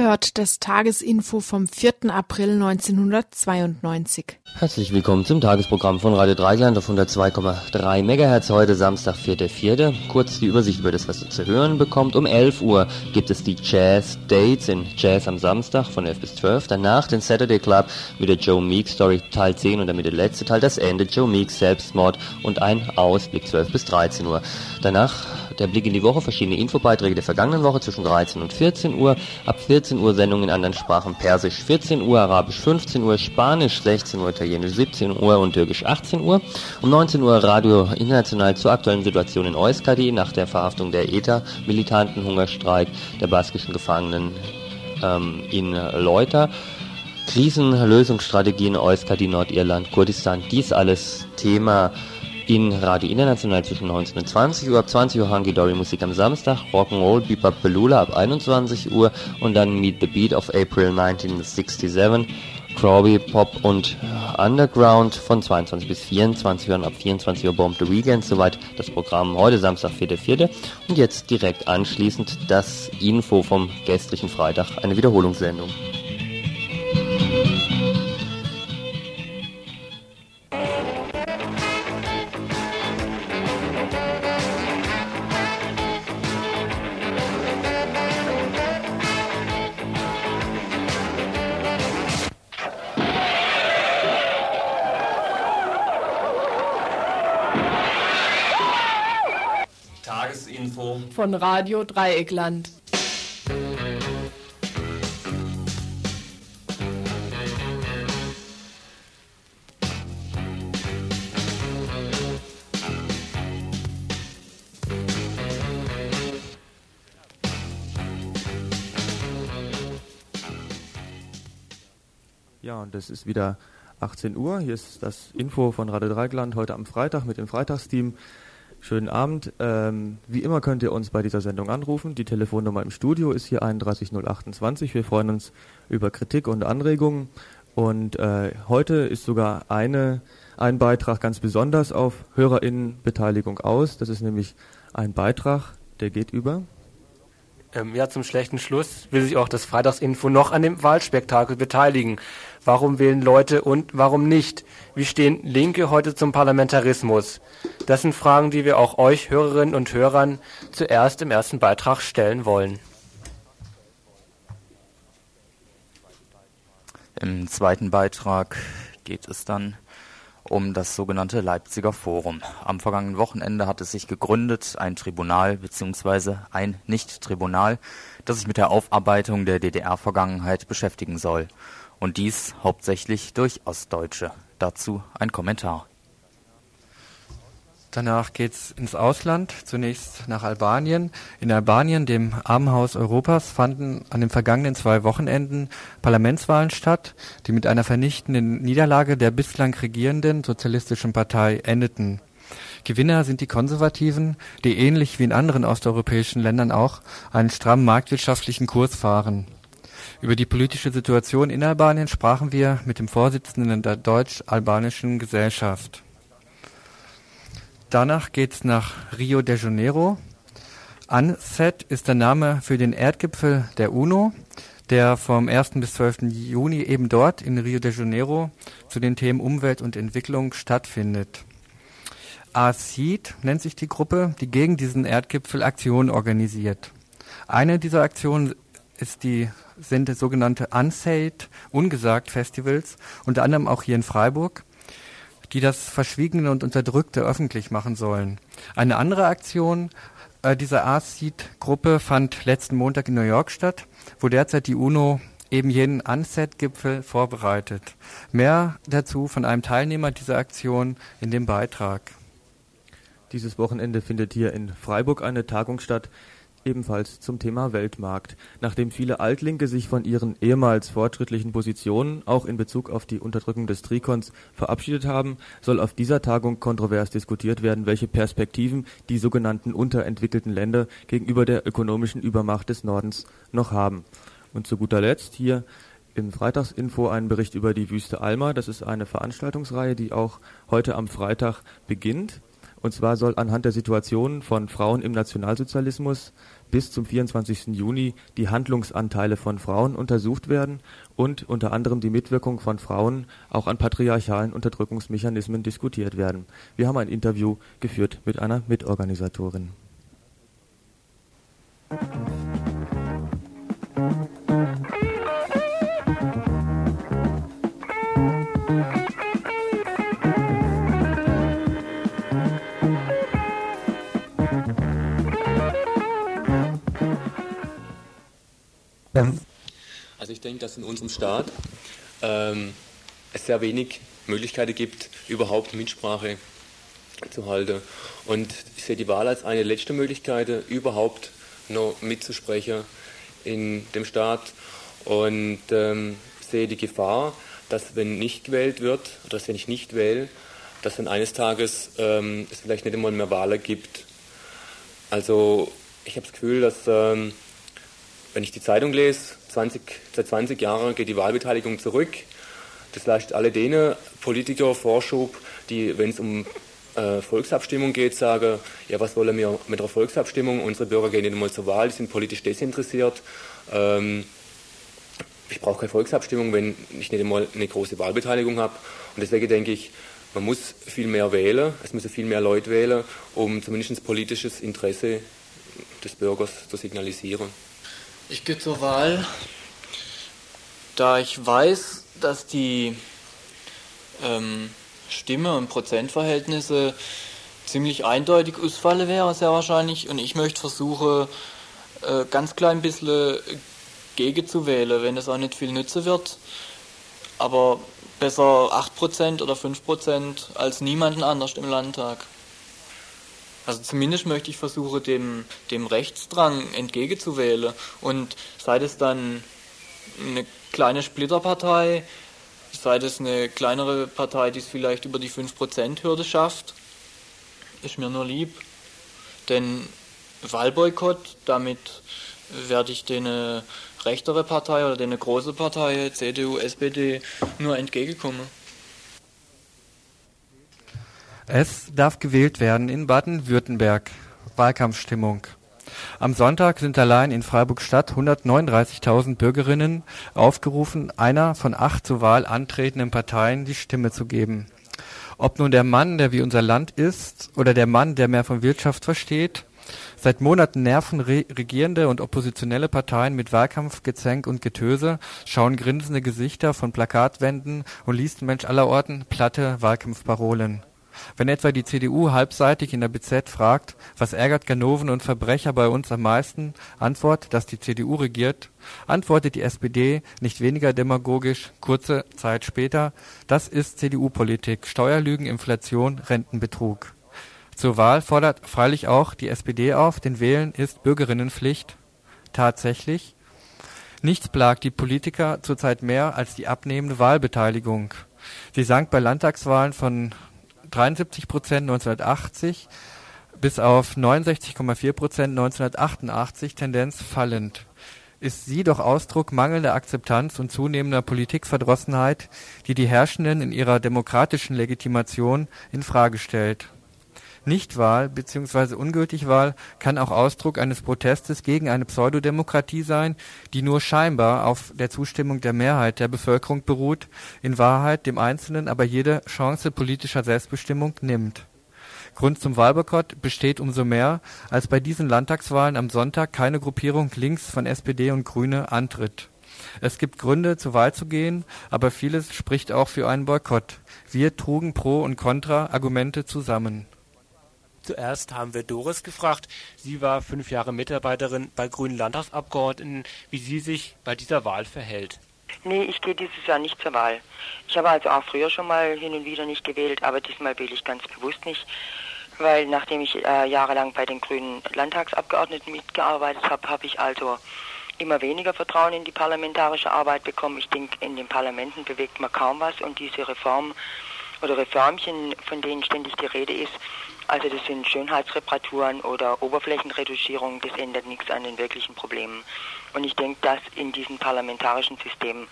Ihr hört das Tagesinfo vom 4. April 1992. Herzlich willkommen zum Tagesprogramm von Radio Dreigland auf 102,3 MHz. Heute Samstag, 4.4. Kurz die Übersicht über das, was ihr zu hören bekommt. Um 11 Uhr gibt es die Jazz Dates in Jazz am Samstag von 11 bis 12. Danach den Saturday Club mit der Joe Meek Story Teil 10 und damit der letzte Teil, das Ende, Joe Meek Selbstmord und ein Ausblick 12 bis 13 Uhr. Danach der Blick in die Woche, verschiedene Infobeiträge der vergangenen Woche zwischen 13 und 14 Uhr. Ab 14 Uhr Sendungen in anderen Sprachen, Persisch 14 Uhr, Arabisch 15 Uhr, Spanisch 16 Uhr, Italienisch 17 Uhr und Türkisch 18 Uhr. Um 19 Uhr Radio International zur aktuellen Situation in Euskadi nach der Verhaftung der ETA, militanten Hungerstreik der baskischen Gefangenen ähm, in Leuter. Krisenlösungsstrategien Euskadi, Nordirland, Kurdistan, dies alles Thema in Radio International zwischen 19 und 20 Uhr, ab 20 Uhr Hunky Dory Musik am Samstag, Rock'n'Roll, Bebop Belula ab 21 Uhr und dann Meet the Beat of April 1967, Crawby, Pop und Underground von 22 bis 24 Uhr und ab 24 Uhr Bomb the Weekend, soweit das Programm heute Samstag 4.4. Und jetzt direkt anschließend das Info vom gestrigen Freitag, eine Wiederholungssendung. Von Radio Dreieckland. Ja, und es ist wieder 18 Uhr. Hier ist das Info von Radio Dreieckland heute am Freitag mit dem Freitagsteam. Schönen Abend. Ähm, wie immer könnt ihr uns bei dieser Sendung anrufen. Die Telefonnummer im Studio ist hier 31028. Wir freuen uns über Kritik und Anregungen. Und äh, heute ist sogar eine, ein Beitrag ganz besonders auf HörerInnenbeteiligung aus. Das ist nämlich ein Beitrag, der geht über. Ähm, ja, zum schlechten Schluss will sich auch das Freitagsinfo noch an dem Wahlspektakel beteiligen. Warum wählen Leute und warum nicht? Wie stehen Linke heute zum Parlamentarismus? Das sind Fragen, die wir auch euch Hörerinnen und Hörern zuerst im ersten Beitrag stellen wollen. Im zweiten Beitrag geht es dann um das sogenannte Leipziger Forum. Am vergangenen Wochenende hat es sich gegründet, ein Tribunal bzw. ein Nicht-Tribunal, das sich mit der Aufarbeitung der DDR-Vergangenheit beschäftigen soll und dies hauptsächlich durch Ostdeutsche. Dazu ein Kommentar. Danach geht's ins Ausland, zunächst nach Albanien. In Albanien, dem Armenhaus Europas, fanden an den vergangenen zwei Wochenenden Parlamentswahlen statt, die mit einer vernichtenden Niederlage der bislang regierenden Sozialistischen Partei endeten. Gewinner sind die Konservativen, die ähnlich wie in anderen osteuropäischen Ländern auch einen strammen marktwirtschaftlichen Kurs fahren. Über die politische Situation in Albanien sprachen wir mit dem Vorsitzenden der Deutsch-Albanischen Gesellschaft. Danach geht's nach Rio de Janeiro. UNCED ist der Name für den Erdgipfel der UNO, der vom 1. bis 12. Juni eben dort in Rio de Janeiro zu den Themen Umwelt und Entwicklung stattfindet. ACID nennt sich die Gruppe, die gegen diesen Erdgipfel Aktionen organisiert. Eine dieser Aktionen ist die sind sogenannte Unsaid, ungesagt Festivals, unter anderem auch hier in Freiburg, die das Verschwiegene und Unterdrückte öffentlich machen sollen. Eine andere Aktion äh, dieser ASEED-Gruppe fand letzten Montag in New York statt, wo derzeit die UNO eben jenen Unset-Gipfel vorbereitet. Mehr dazu von einem Teilnehmer dieser Aktion in dem Beitrag. Dieses Wochenende findet hier in Freiburg eine Tagung statt, ebenfalls zum Thema Weltmarkt. Nachdem viele Altlinke sich von ihren ehemals fortschrittlichen Positionen auch in Bezug auf die Unterdrückung des Trikons verabschiedet haben, soll auf dieser Tagung kontrovers diskutiert werden, welche Perspektiven die sogenannten unterentwickelten Länder gegenüber der ökonomischen Übermacht des Nordens noch haben. Und zu guter Letzt hier im Freitagsinfo einen Bericht über die Wüste Alma. Das ist eine Veranstaltungsreihe, die auch heute am Freitag beginnt Und zwar soll anhand der Situation von Frauen im Nationalsozialismus bis zum 24. Juni die Handlungsanteile von Frauen untersucht werden und unter anderem die Mitwirkung von Frauen auch an patriarchalen Unterdrückungsmechanismen diskutiert werden. Wir haben ein Interview geführt mit einer Mitorganisatorin. Also ich denke, dass in unserem Staat ähm, es sehr wenig Möglichkeiten gibt, überhaupt Mitsprache zu halten. Und ich sehe die Wahl als eine letzte Möglichkeit, überhaupt noch mitzusprechen in dem Staat. Und ähm, sehe die Gefahr, dass wenn nicht gewählt wird, oder dass wenn ich nicht wähle, dass dann eines Tages ähm, es vielleicht nicht einmal mehr Wahlen gibt. Also ich habe das Gefühl, dass ähm, wenn ich die Zeitung lese, 20, seit 20 Jahren geht die Wahlbeteiligung zurück. Das leistet alle denen Politiker Vorschub, die, wenn es um äh, Volksabstimmung geht, sagen, ja, was wollen wir mit der Volksabstimmung? Unsere Bürger gehen nicht einmal zur Wahl, die sind politisch desinteressiert. Ähm, ich brauche keine Volksabstimmung, wenn ich nicht einmal eine große Wahlbeteiligung habe. Und deswegen denke ich, man muss viel mehr wählen, es müssen viel mehr Leute wählen, um zumindest politisches Interesse des Bürgers zu signalisieren. Ich gehe zur Wahl, da ich weiß, dass die ähm, Stimme- und Prozentverhältnisse ziemlich eindeutig ausfallen wäre, sehr wahrscheinlich. Und ich möchte versuchen, äh, ganz klein bisschen gegen zu wählen, wenn es auch nicht viel nützen wird. Aber besser 8% oder 5% als niemanden anders im Landtag. Also zumindest möchte ich versuchen, dem, dem Rechtsdrang entgegenzuwählen. Und sei es dann eine kleine Splitterpartei, sei es eine kleinere Partei, die es vielleicht über die 5%-Hürde schafft, ist mir nur lieb. Denn Wahlboykott, damit werde ich den rechtere Partei oder den große Partei, CDU, SPD, nur entgegenkommen. Es darf gewählt werden in Baden-Württemberg. Wahlkampfstimmung. Am Sonntag sind allein in Freiburg-Stadt 139.000 Bürgerinnen aufgerufen, einer von acht zur Wahl antretenden Parteien die Stimme zu geben. Ob nun der Mann, der wie unser Land ist, oder der Mann, der mehr von Wirtschaft versteht, Seit Monaten nerven regierende und oppositionelle Parteien mit Wahlkampfgezänk und Getöse, schauen grinsende Gesichter von Plakatwänden und liest Mensch allerorten platte Wahlkampfparolen. Wenn etwa die CDU halbseitig in der BZ fragt, was ärgert Ganoven und Verbrecher bei uns am meisten, Antwort, dass die CDU regiert, antwortet die SPD nicht weniger demagogisch kurze Zeit später, das ist CDU-Politik, Steuerlügen, Inflation, Rentenbetrug. Zur Wahl fordert freilich auch die SPD auf, denn Wählen ist Bürgerinnenpflicht. Tatsächlich. Nichts plagt die Politiker zurzeit mehr als die abnehmende Wahlbeteiligung. Sie sank bei Landtagswahlen von 73 Prozent 1980 bis auf 69,4 Prozent 1988, Tendenz fallend. Ist sie doch Ausdruck mangelnder Akzeptanz und zunehmender Politikverdrossenheit, die die Herrschenden in ihrer demokratischen Legitimation in Frage stellt. Nichtwahl bzw. Ungültigwahl kann auch Ausdruck eines Protestes gegen eine Pseudodemokratie sein, die nur scheinbar auf der Zustimmung der Mehrheit der Bevölkerung beruht, in Wahrheit dem Einzelnen aber jede Chance politischer Selbstbestimmung nimmt. Grund zum Wahlboykott besteht umso mehr, als bei diesen Landtagswahlen am Sonntag keine Gruppierung links von SPD und Grüne antritt. Es gibt Gründe, zur Wahl zu gehen, aber vieles spricht auch für einen Boykott. Wir trugen Pro und Contra Argumente zusammen Zuerst haben wir Doris gefragt. Sie war fünf Jahre Mitarbeiterin bei Grünen Landtagsabgeordneten, wie sie sich bei dieser Wahl verhält. Nee, ich gehe dieses Jahr nicht zur Wahl. Ich habe also auch früher schon mal hin und wieder nicht gewählt, aber diesmal wähle ich ganz bewusst nicht, weil nachdem ich äh, jahrelang bei den Grünen Landtagsabgeordneten mitgearbeitet habe, habe ich also immer weniger Vertrauen in die parlamentarische Arbeit bekommen. Ich denke, in den Parlamenten bewegt man kaum was und diese Reform oder Reformchen, von denen ständig die Rede ist, also das sind Schönheitsreparaturen oder Oberflächenretuschierung, das ändert nichts an den wirklichen Problemen. Und ich denke, dass in diesem parlamentarischen System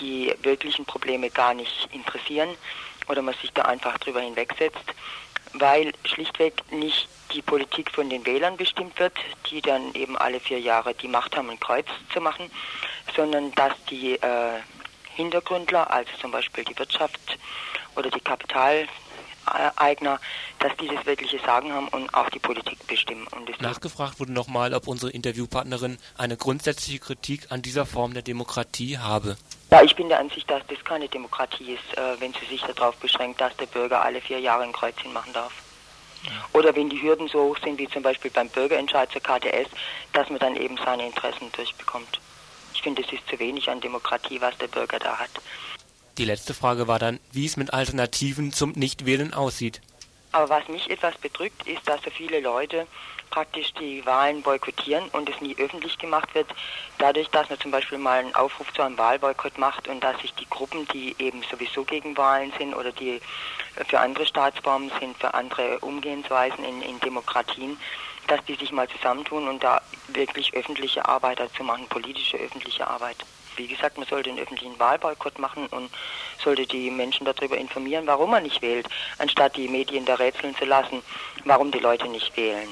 die wirklichen Probleme gar nicht interessieren oder man sich da einfach drüber hinwegsetzt, weil schlichtweg nicht die Politik von den Wählern bestimmt wird, die dann eben alle vier Jahre die Macht haben, ein Kreuz zu machen, sondern dass die äh, Hintergründler, also zum Beispiel die Wirtschaft oder die Kapitaleigner, dass die das wirkliche Sagen haben und auch die Politik bestimmen. Nachgefragt wurde nochmal, ob unsere Interviewpartnerin eine grundsätzliche Kritik an dieser Form der Demokratie habe. Ja, ich bin der Ansicht, dass das keine Demokratie ist, äh, wenn sie sich darauf beschränkt, dass der Bürger alle vier Jahre ein Kreuzchen machen darf. Oder wenn die Hürden so hoch sind, wie zum Beispiel beim Bürgerentscheid zur KTS, dass man dann eben seine Interessen durchbekommt. Ich finde, es ist zu wenig an Demokratie, was der Bürger da hat. Die letzte Frage war dann, wie es mit Alternativen zum Nichtwählen aussieht. Aber was mich etwas bedrückt, ist, dass so viele Leute praktisch die Wahlen boykottieren und es nie öffentlich gemacht wird. Dadurch, dass man zum Beispiel mal einen Aufruf zu einem Wahlboykott macht und dass sich die Gruppen, die eben sowieso gegen Wahlen sind oder die für andere Staatsformen sind, für andere Umgehensweisen in, in Demokratien, dass die sich mal zusammentun und da wirklich öffentliche Arbeit dazu machen, politische öffentliche Arbeit. Wie gesagt, man sollte einen öffentlichen Wahlboykott machen und sollte die Menschen darüber informieren, warum man nicht wählt, anstatt die Medien da rätseln zu lassen, warum die Leute nicht wählen.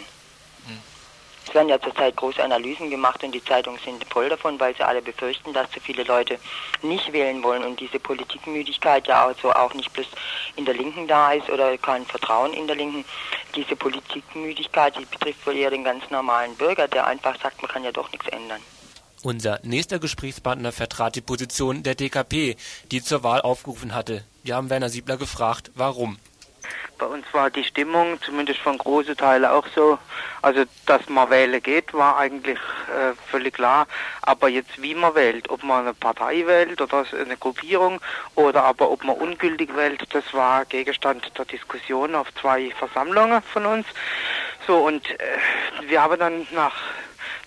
Es werden ja zurzeit große Analysen gemacht und die Zeitungen sind voll davon, weil sie alle befürchten, dass zu viele Leute nicht wählen wollen und diese Politikmüdigkeit ja also auch nicht bloß in der Linken da ist oder kein Vertrauen in der Linken. Diese Politikmüdigkeit, die betrifft wohl eher den ganz normalen Bürger, der einfach sagt, man kann ja doch nichts ändern. Unser nächster Gesprächspartner vertrat die Position der DKP, die zur Wahl aufgerufen hatte. Wir haben Werner Siebler gefragt, warum. Bei uns war die Stimmung, zumindest von großen Teilen auch so, also dass man wählen geht, war eigentlich äh, völlig klar. Aber jetzt wie man wählt, ob man eine Partei wählt oder eine Gruppierung oder aber ob man ungültig wählt, das war Gegenstand der Diskussion auf zwei Versammlungen von uns. So und äh, wir haben dann nach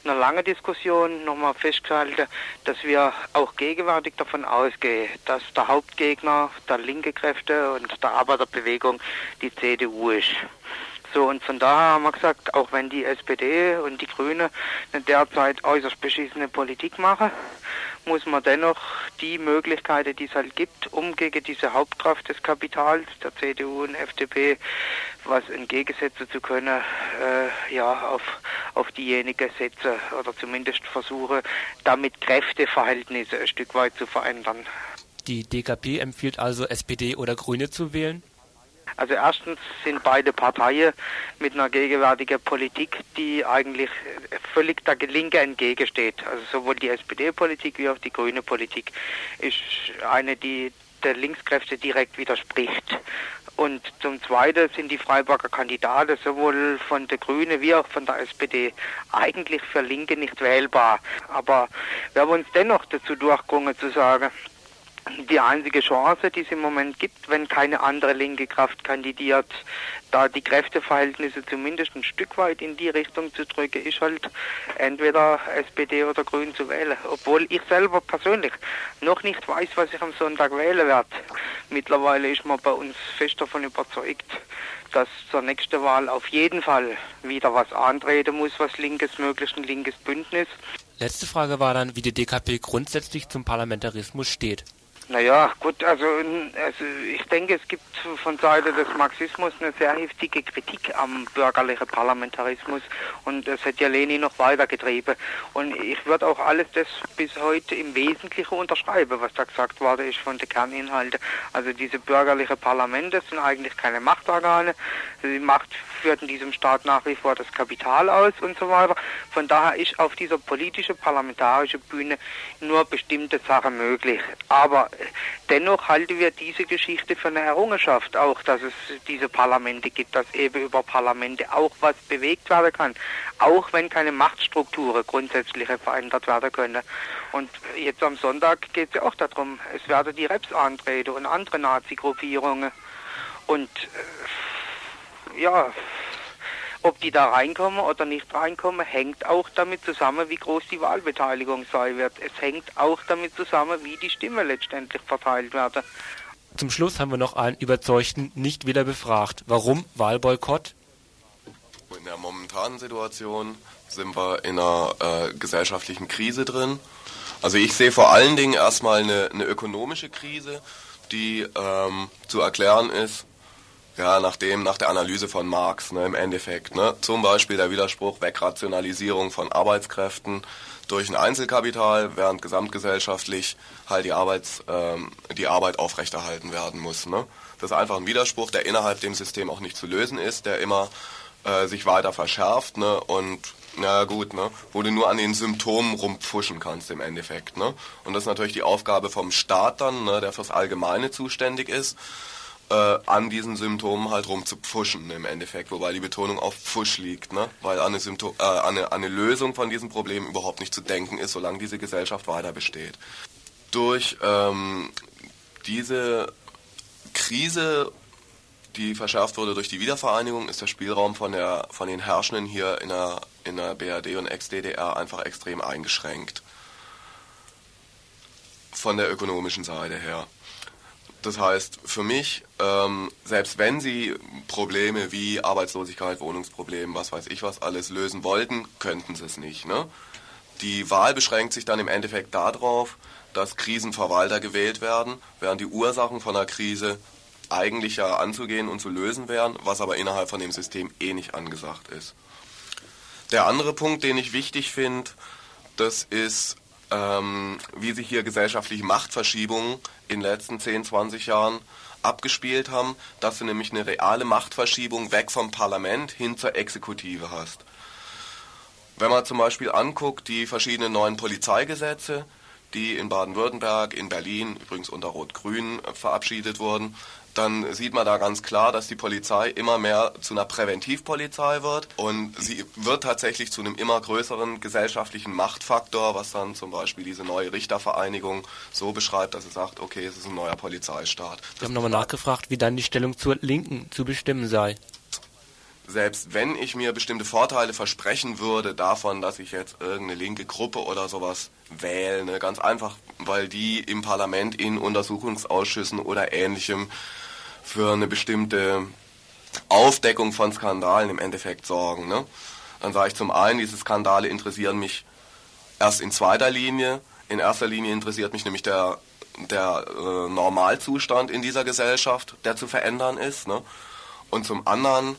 einer langen Diskussion nochmal festgehalten, dass wir auch gegenwärtig davon ausgehen, dass der Hauptgegner der linke Kräfte und der Arbeiterbewegung die CDU ist. So, und von daher haben wir gesagt, auch wenn die SPD und die Grüne derzeit äußerst beschissene Politik machen, muss man dennoch die Möglichkeiten, die es halt gibt, um gegen diese Hauptkraft des Kapitals, der CDU und FDP, was entgegensetzen zu können, äh, ja, auf, auf diejenige setzen oder zumindest versuchen, damit Kräfteverhältnisse ein Stück weit zu verändern. Die DKP empfiehlt also SPD oder Grüne zu wählen? Also erstens sind beide Parteien mit einer gegenwärtigen Politik, die eigentlich völlig der Linke entgegensteht. Also sowohl die SPD-Politik wie auch die grüne Politik ist eine, die der Linkskräfte direkt widerspricht. Und zum Zweiten sind die Freiburger Kandidaten sowohl von der Grünen wie auch von der SPD eigentlich für Linke nicht wählbar. Aber wir haben uns dennoch dazu durchgerungen zu sagen, die einzige Chance, die es im Moment gibt, wenn keine andere linke Kraft kandidiert, da die Kräfteverhältnisse zumindest ein Stück weit in die Richtung zu drücken, ist halt entweder SPD oder Grün zu wählen. Obwohl ich selber persönlich noch nicht weiß, was ich am Sonntag wählen werde. Mittlerweile ist man bei uns fest davon überzeugt, dass zur nächsten Wahl auf jeden Fall wieder was antreten muss, was linkes, möglichst ein linkes Bündnis. Letzte Frage war dann, wie die DKP grundsätzlich zum Parlamentarismus steht. Naja, gut, also, also ich denke, es gibt von Seite des Marxismus eine sehr heftige Kritik am bürgerlichen Parlamentarismus und das hat ja Lenin noch weitergetrieben. Und ich würde auch alles das bis heute im Wesentlichen unterschreiben, was da gesagt worden ist von den Kerninhalten. Also diese bürgerlichen Parlamente sind eigentlich keine Machtorgane. Die Macht führt in diesem Staat nach wie vor das Kapital aus und so weiter. Von daher ist auf dieser politischen parlamentarischen Bühne nur bestimmte Sachen möglich. Aber dennoch halten wir diese Geschichte für eine Errungenschaft auch, dass es diese Parlamente gibt, dass eben über Parlamente auch was bewegt werden kann, auch wenn keine Machtstrukturen grundsätzlich verändert werden können. Und jetzt am Sonntag geht es ja auch darum, es werden die Reps antreten und andere Nazi-Gruppierungen. Und äh, ja, ob die da reinkommen oder nicht reinkommen, hängt auch damit zusammen, wie groß die Wahlbeteiligung sein wird. Es hängt auch damit zusammen, wie die Stimmen letztendlich verteilt werden. Zum Schluss haben wir noch einen überzeugten Nichtwähler befragt. Warum Wahlboykott? In der momentanen Situation sind wir in einer äh, gesellschaftlichen Krise drin. Also ich sehe vor allen Dingen erstmal eine, eine ökonomische Krise, die ähm, zu erklären ist Ja, nach dem, nach der Analyse von Marx, ne, im Endeffekt. Ne? Zum Beispiel der Widerspruch Wegrationalisierung von Arbeitskräften durch ein Einzelkapital, während gesamtgesellschaftlich halt die, Arbeits, ähm, die Arbeit aufrechterhalten werden muss. Ne? Das ist einfach ein Widerspruch, der innerhalb dem System auch nicht zu lösen ist, der immer äh, sich weiter verschärft ne? und na gut, ne? Wo du nur an den Symptomen rumpfuschen kannst im Endeffekt, ne? Und das ist natürlich die Aufgabe vom Staat dann, ne, der fürs Allgemeine zuständig ist, äh, an diesen Symptomen halt rumzupfuschen im Endeffekt, wobei die Betonung auf Pfusch liegt, ne? Weil an eine, Symptom äh, an eine, an eine Lösung von diesen Problemen überhaupt nicht zu denken ist, solange diese Gesellschaft weiter besteht. Durch ähm, diese Krise die verschärft wurde durch die Wiedervereinigung, ist der Spielraum von, der, von den Herrschenden hier in der, in der BRD und Ex-DDR einfach extrem eingeschränkt. Von der ökonomischen Seite her. Das heißt, für mich, ähm, selbst wenn sie Probleme wie Arbeitslosigkeit, Wohnungsprobleme, was weiß ich was alles lösen wollten, könnten sie es nicht. Ne? Die Wahl beschränkt sich dann im Endeffekt darauf, dass Krisenverwalter gewählt werden, während die Ursachen von der Krise eigentlich ja anzugehen und zu lösen wären, was aber innerhalb von dem System eh nicht angesagt ist. Der andere Punkt, den ich wichtig finde, das ist, ähm, wie sich hier gesellschaftliche Machtverschiebungen in den letzten 10, 20 Jahren abgespielt haben, dass du nämlich eine reale Machtverschiebung weg vom Parlament hin zur Exekutive hast. Wenn man zum Beispiel anguckt, die verschiedenen neuen Polizeigesetze, die in Baden-Württemberg, in Berlin, übrigens unter Rot-Grün verabschiedet wurden, dann sieht man da ganz klar, dass die Polizei immer mehr zu einer Präventivpolizei wird und sie wird tatsächlich zu einem immer größeren gesellschaftlichen Machtfaktor, was dann zum Beispiel diese neue Richtervereinigung so beschreibt, dass sie sagt, okay, es ist ein neuer Polizeistaat. Wir haben nochmal nachgefragt, wie dann die Stellung zur Linken zu bestimmen sei selbst wenn ich mir bestimmte Vorteile versprechen würde davon, dass ich jetzt irgendeine linke Gruppe oder sowas wähle, ne, ganz einfach, weil die im Parlament in Untersuchungsausschüssen oder ähnlichem für eine bestimmte Aufdeckung von Skandalen im Endeffekt sorgen. Ne? Dann sage ich zum einen, diese Skandale interessieren mich erst in zweiter Linie. In erster Linie interessiert mich nämlich der, der äh, Normalzustand in dieser Gesellschaft, der zu verändern ist. Ne? Und zum anderen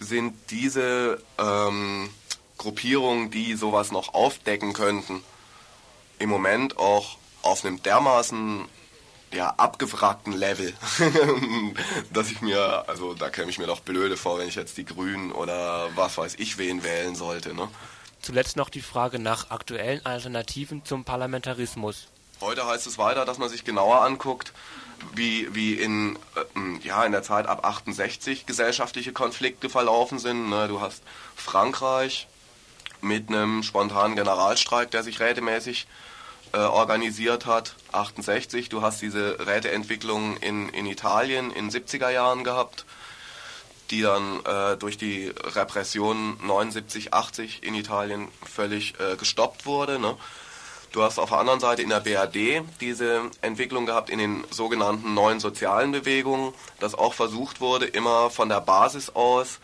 sind diese ähm, Gruppierungen, die sowas noch aufdecken könnten, im Moment auch auf einem dermaßen ja, abgewrackten Level, dass ich mir, also da käme ich mir doch blöde vor, wenn ich jetzt die Grünen oder was weiß ich wen wählen sollte. Ne? Zuletzt noch die Frage nach aktuellen Alternativen zum Parlamentarismus. Heute heißt es weiter, dass man sich genauer anguckt, wie, wie in, äh, ja, in der Zeit ab 68 gesellschaftliche Konflikte verlaufen sind. Ne? Du hast Frankreich mit einem spontanen Generalstreik, der sich rätemäßig äh, organisiert hat, 68. Du hast diese Räteentwicklung in, in Italien in 70er Jahren gehabt, die dann äh, durch die Repression 79, 80 in Italien völlig äh, gestoppt wurde. Ne? Du hast auf der anderen Seite in der BRD diese Entwicklung gehabt in den sogenannten neuen sozialen Bewegungen, dass auch versucht wurde, immer von der Basis aus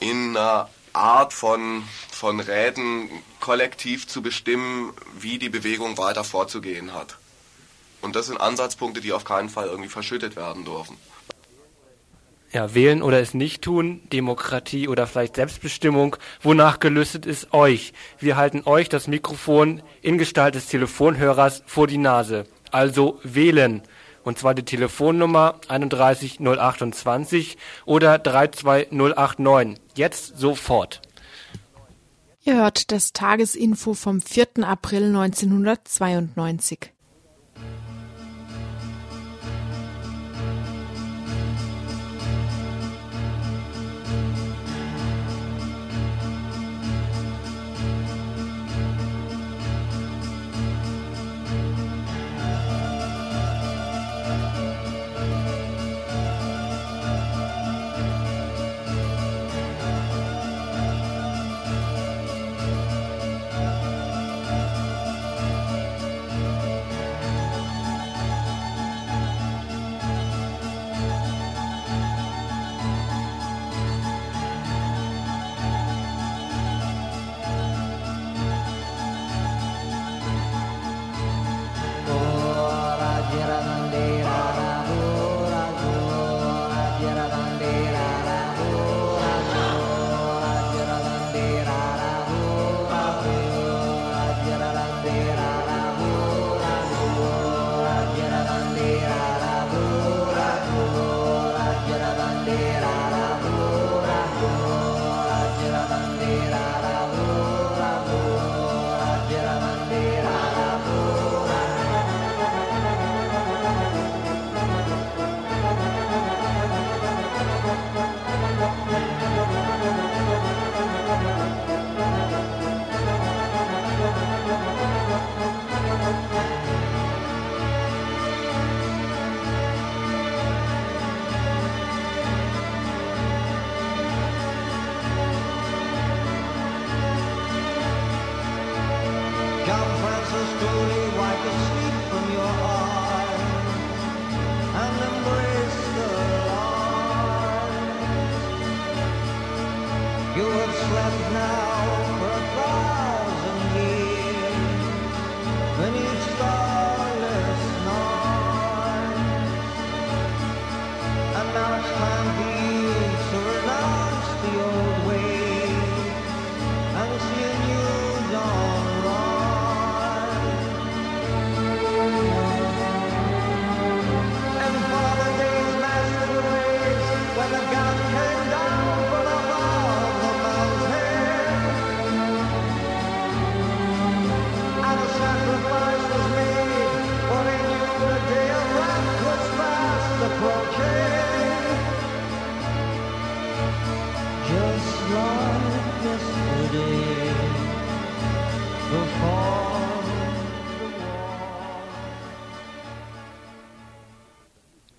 in einer Art von, von Räten kollektiv zu bestimmen, wie die Bewegung weiter vorzugehen hat. Und das sind Ansatzpunkte, die auf keinen Fall irgendwie verschüttet werden dürfen. Ja, wählen oder es nicht tun, Demokratie oder vielleicht Selbstbestimmung, wonach gelüstet ist euch. Wir halten euch das Mikrofon in Gestalt des Telefonhörers vor die Nase. Also wählen. Und zwar die Telefonnummer 31028 oder 32089. Jetzt sofort. Ihr hört das Tagesinfo vom 4. April 1992.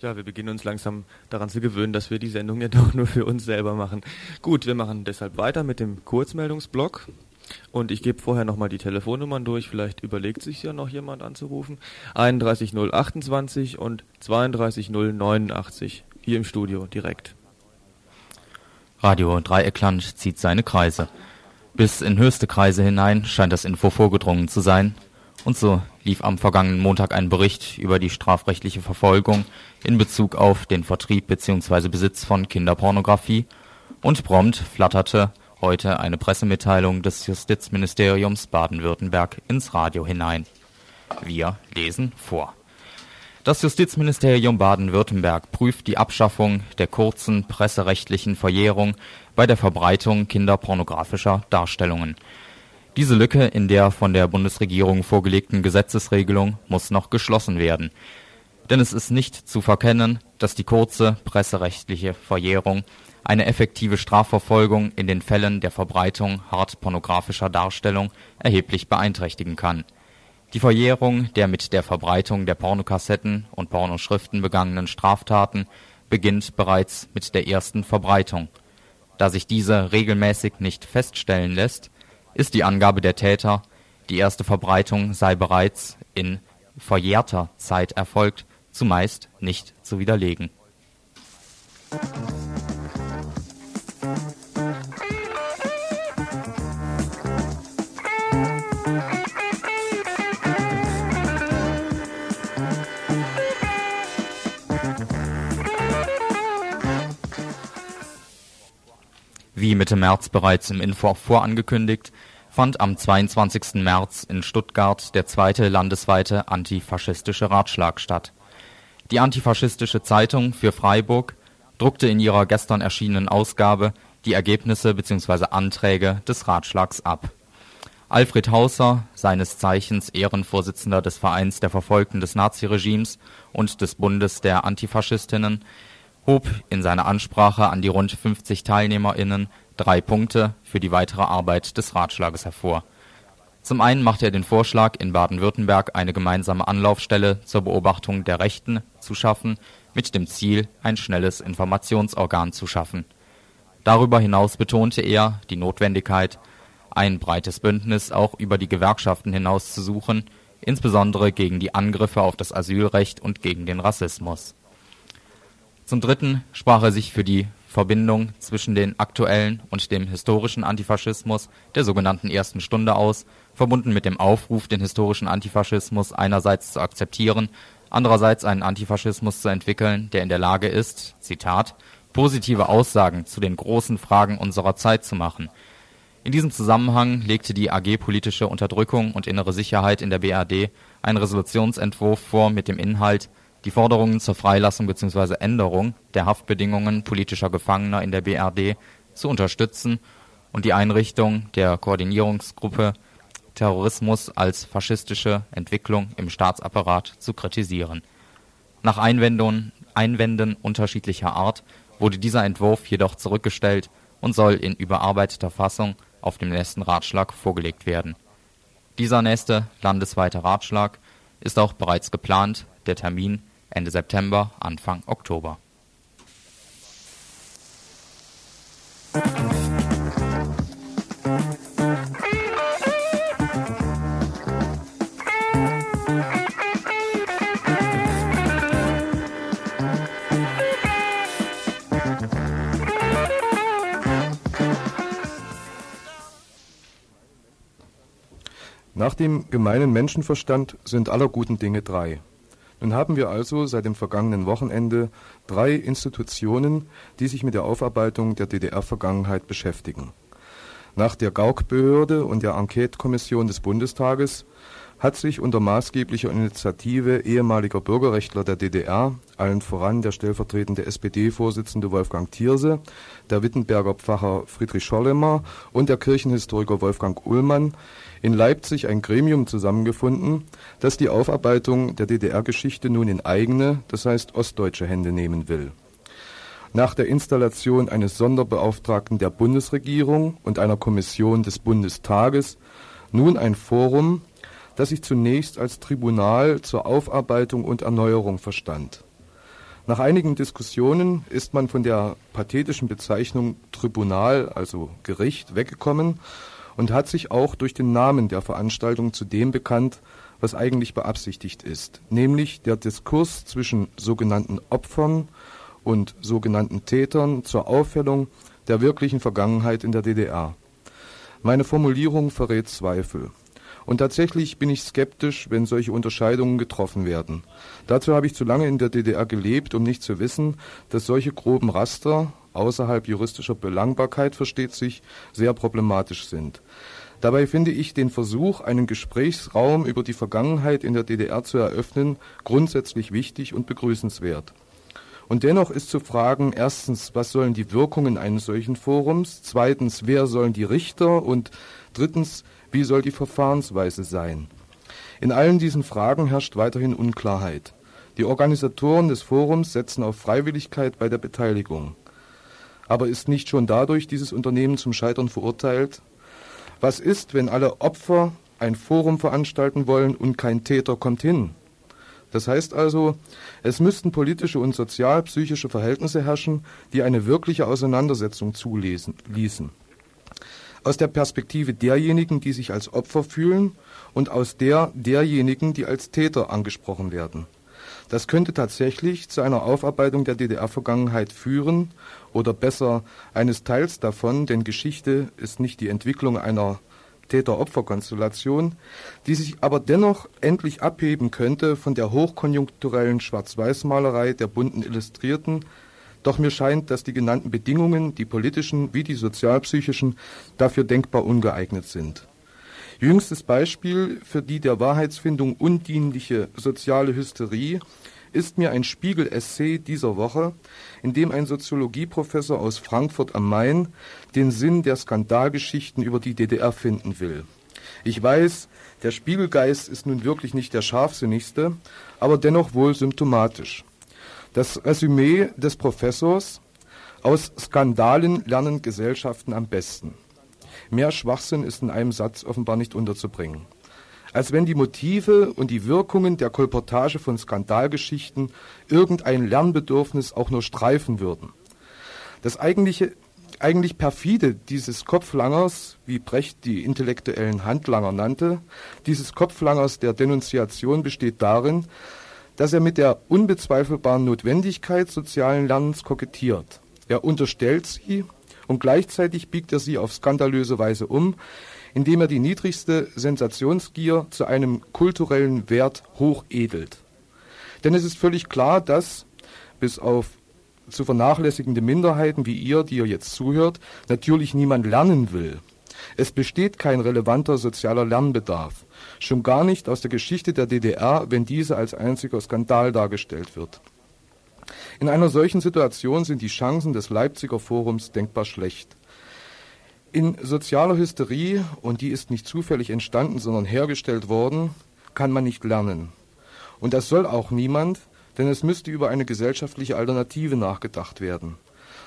Ja, wir beginnen uns langsam daran zu gewöhnen, dass wir die Sendung ja doch nur für uns selber machen. Gut, wir machen deshalb weiter mit dem Kurzmeldungsblock. Und ich gebe vorher nochmal die Telefonnummern durch. Vielleicht überlegt sich ja noch jemand anzurufen. 31028 und 32089 hier im Studio direkt. Radio Dreieckland zieht seine Kreise. Bis in höchste Kreise hinein scheint das Info vorgedrungen zu sein. Und so lief am vergangenen Montag ein Bericht über die strafrechtliche Verfolgung in Bezug auf den Vertrieb bzw. Besitz von Kinderpornografie und prompt flatterte heute eine Pressemitteilung des Justizministeriums Baden-Württemberg ins Radio hinein. Wir lesen vor. Das Justizministerium Baden-Württemberg prüft die Abschaffung der kurzen presserechtlichen Verjährung bei der Verbreitung kinderpornografischer Darstellungen. Diese Lücke in der von der Bundesregierung vorgelegten Gesetzesregelung muss noch geschlossen werden. Denn es ist nicht zu verkennen, dass die kurze presserechtliche Verjährung eine effektive Strafverfolgung in den Fällen der Verbreitung hart pornografischer Darstellung erheblich beeinträchtigen kann. Die Verjährung der mit der Verbreitung der Pornokassetten und Pornoschriften begangenen Straftaten beginnt bereits mit der ersten Verbreitung. Da sich diese regelmäßig nicht feststellen lässt, ist die Angabe der Täter, die erste Verbreitung sei bereits in verjährter Zeit erfolgt, zumeist nicht zu widerlegen. Wie Mitte März bereits im Info vorangekündigt, fand am 22. März in Stuttgart der zweite landesweite antifaschistische Ratschlag statt. Die antifaschistische Zeitung für Freiburg druckte in ihrer gestern erschienenen Ausgabe die Ergebnisse bzw. Anträge des Ratschlags ab. Alfred Hauser, seines Zeichens Ehrenvorsitzender des Vereins der Verfolgten des Naziregimes und des Bundes der Antifaschistinnen, hob in seiner Ansprache an die rund 50 TeilnehmerInnen drei Punkte für die weitere Arbeit des Ratschlages hervor. Zum einen machte er den Vorschlag, in Baden-Württemberg eine gemeinsame Anlaufstelle zur Beobachtung der Rechten zu schaffen, mit dem Ziel, ein schnelles Informationsorgan zu schaffen. Darüber hinaus betonte er die Notwendigkeit, ein breites Bündnis auch über die Gewerkschaften hinaus zu suchen, insbesondere gegen die Angriffe auf das Asylrecht und gegen den Rassismus. Zum Dritten sprach er sich für die Verbindung zwischen den aktuellen und dem historischen Antifaschismus der sogenannten ersten Stunde aus, verbunden mit dem Aufruf, den historischen Antifaschismus einerseits zu akzeptieren, andererseits einen Antifaschismus zu entwickeln, der in der Lage ist, Zitat, positive Aussagen zu den großen Fragen unserer Zeit zu machen. In diesem Zusammenhang legte die AG Politische Unterdrückung und innere Sicherheit in der BRD einen Resolutionsentwurf vor mit dem Inhalt die Forderungen zur Freilassung bzw. Änderung der Haftbedingungen politischer Gefangener in der BRD zu unterstützen und die Einrichtung der Koordinierungsgruppe Terrorismus als faschistische Entwicklung im Staatsapparat zu kritisieren. Nach Einwendungen, Einwänden unterschiedlicher Art wurde dieser Entwurf jedoch zurückgestellt und soll in überarbeiteter Fassung auf dem nächsten Ratschlag vorgelegt werden. Dieser nächste landesweite Ratschlag ist auch bereits geplant, der Termin Ende September, Anfang Oktober. Nach dem gemeinen Menschenverstand sind aller guten Dinge drei. Nun haben wir also seit dem vergangenen Wochenende drei Institutionen, die sich mit der Aufarbeitung der DDR-Vergangenheit beschäftigen. Nach der Gauk-Behörde und der Enquete-Kommission des Bundestages hat sich unter maßgeblicher Initiative ehemaliger Bürgerrechtler der DDR, allen voran der stellvertretende SPD-Vorsitzende Wolfgang Thierse, der Wittenberger Pfarrer Friedrich Schollemer und der Kirchenhistoriker Wolfgang Ullmann in Leipzig ein Gremium zusammengefunden, das die Aufarbeitung der DDR-Geschichte nun in eigene, das heißt ostdeutsche Hände nehmen will. Nach der Installation eines Sonderbeauftragten der Bundesregierung und einer Kommission des Bundestages nun ein Forum, das sich zunächst als Tribunal zur Aufarbeitung und Erneuerung verstand. Nach einigen Diskussionen ist man von der pathetischen Bezeichnung Tribunal, also Gericht, weggekommen und hat sich auch durch den Namen der Veranstaltung zu dem bekannt, was eigentlich beabsichtigt ist, nämlich der Diskurs zwischen sogenannten Opfern und sogenannten Tätern zur Aufhellung der wirklichen Vergangenheit in der DDR. Meine Formulierung verrät Zweifel. Und tatsächlich bin ich skeptisch, wenn solche Unterscheidungen getroffen werden. Dazu habe ich zu lange in der DDR gelebt, um nicht zu wissen, dass solche groben Raster außerhalb juristischer Belangbarkeit versteht sich, sehr problematisch sind. Dabei finde ich den Versuch, einen Gesprächsraum über die Vergangenheit in der DDR zu eröffnen, grundsätzlich wichtig und begrüßenswert. Und dennoch ist zu fragen, erstens, was sollen die Wirkungen eines solchen Forums? Zweitens, wer sollen die Richter? Und drittens, wie soll die Verfahrensweise sein? In allen diesen Fragen herrscht weiterhin Unklarheit. Die Organisatoren des Forums setzen auf Freiwilligkeit bei der Beteiligung. Aber ist nicht schon dadurch dieses Unternehmen zum Scheitern verurteilt? Was ist, wenn alle Opfer ein Forum veranstalten wollen und kein Täter kommt hin? Das heißt also, es müssten politische und sozial-psychische Verhältnisse herrschen, die eine wirkliche Auseinandersetzung zuließen. Aus der Perspektive derjenigen, die sich als Opfer fühlen und aus der derjenigen, die als Täter angesprochen werden. Das könnte tatsächlich zu einer Aufarbeitung der DDR-Vergangenheit führen oder besser eines Teils davon, denn Geschichte ist nicht die Entwicklung einer Täter-Opfer-Konstellation, die sich aber dennoch endlich abheben könnte von der hochkonjunkturellen Schwarz-Weiß-Malerei der bunten Illustrierten. Doch mir scheint, dass die genannten Bedingungen, die politischen wie die sozialpsychischen, dafür denkbar ungeeignet sind. Jüngstes Beispiel für die der Wahrheitsfindung undienliche soziale Hysterie ist mir ein Spiegel-Essay dieser Woche, in dem ein Soziologieprofessor aus Frankfurt am Main den Sinn der Skandalgeschichten über die DDR finden will. Ich weiß, der Spiegelgeist ist nun wirklich nicht der scharfsinnigste, aber dennoch wohl symptomatisch. Das Resümee des Professors aus Skandalen lernen Gesellschaften am besten. Mehr Schwachsinn ist in einem Satz offenbar nicht unterzubringen. Als wenn die Motive und die Wirkungen der Kolportage von Skandalgeschichten irgendein Lernbedürfnis auch nur streifen würden. Das eigentliche, eigentlich perfide dieses Kopflangers, wie Brecht die intellektuellen Handlanger nannte, dieses Kopflangers der Denunziation besteht darin, dass er mit der unbezweifelbaren Notwendigkeit sozialen Lernens kokettiert. Er unterstellt sie und gleichzeitig biegt er sie auf skandalöse Weise um, indem er die niedrigste Sensationsgier zu einem kulturellen Wert hochedelt. Denn es ist völlig klar, dass, bis auf zu vernachlässigende Minderheiten wie ihr, die ihr jetzt zuhört, natürlich niemand lernen will. Es besteht kein relevanter sozialer Lernbedarf, schon gar nicht aus der Geschichte der DDR, wenn diese als einziger Skandal dargestellt wird. In einer solchen Situation sind die Chancen des Leipziger Forums denkbar schlecht. In sozialer Hysterie, und die ist nicht zufällig entstanden, sondern hergestellt worden, kann man nicht lernen. Und das soll auch niemand, denn es müsste über eine gesellschaftliche Alternative nachgedacht werden.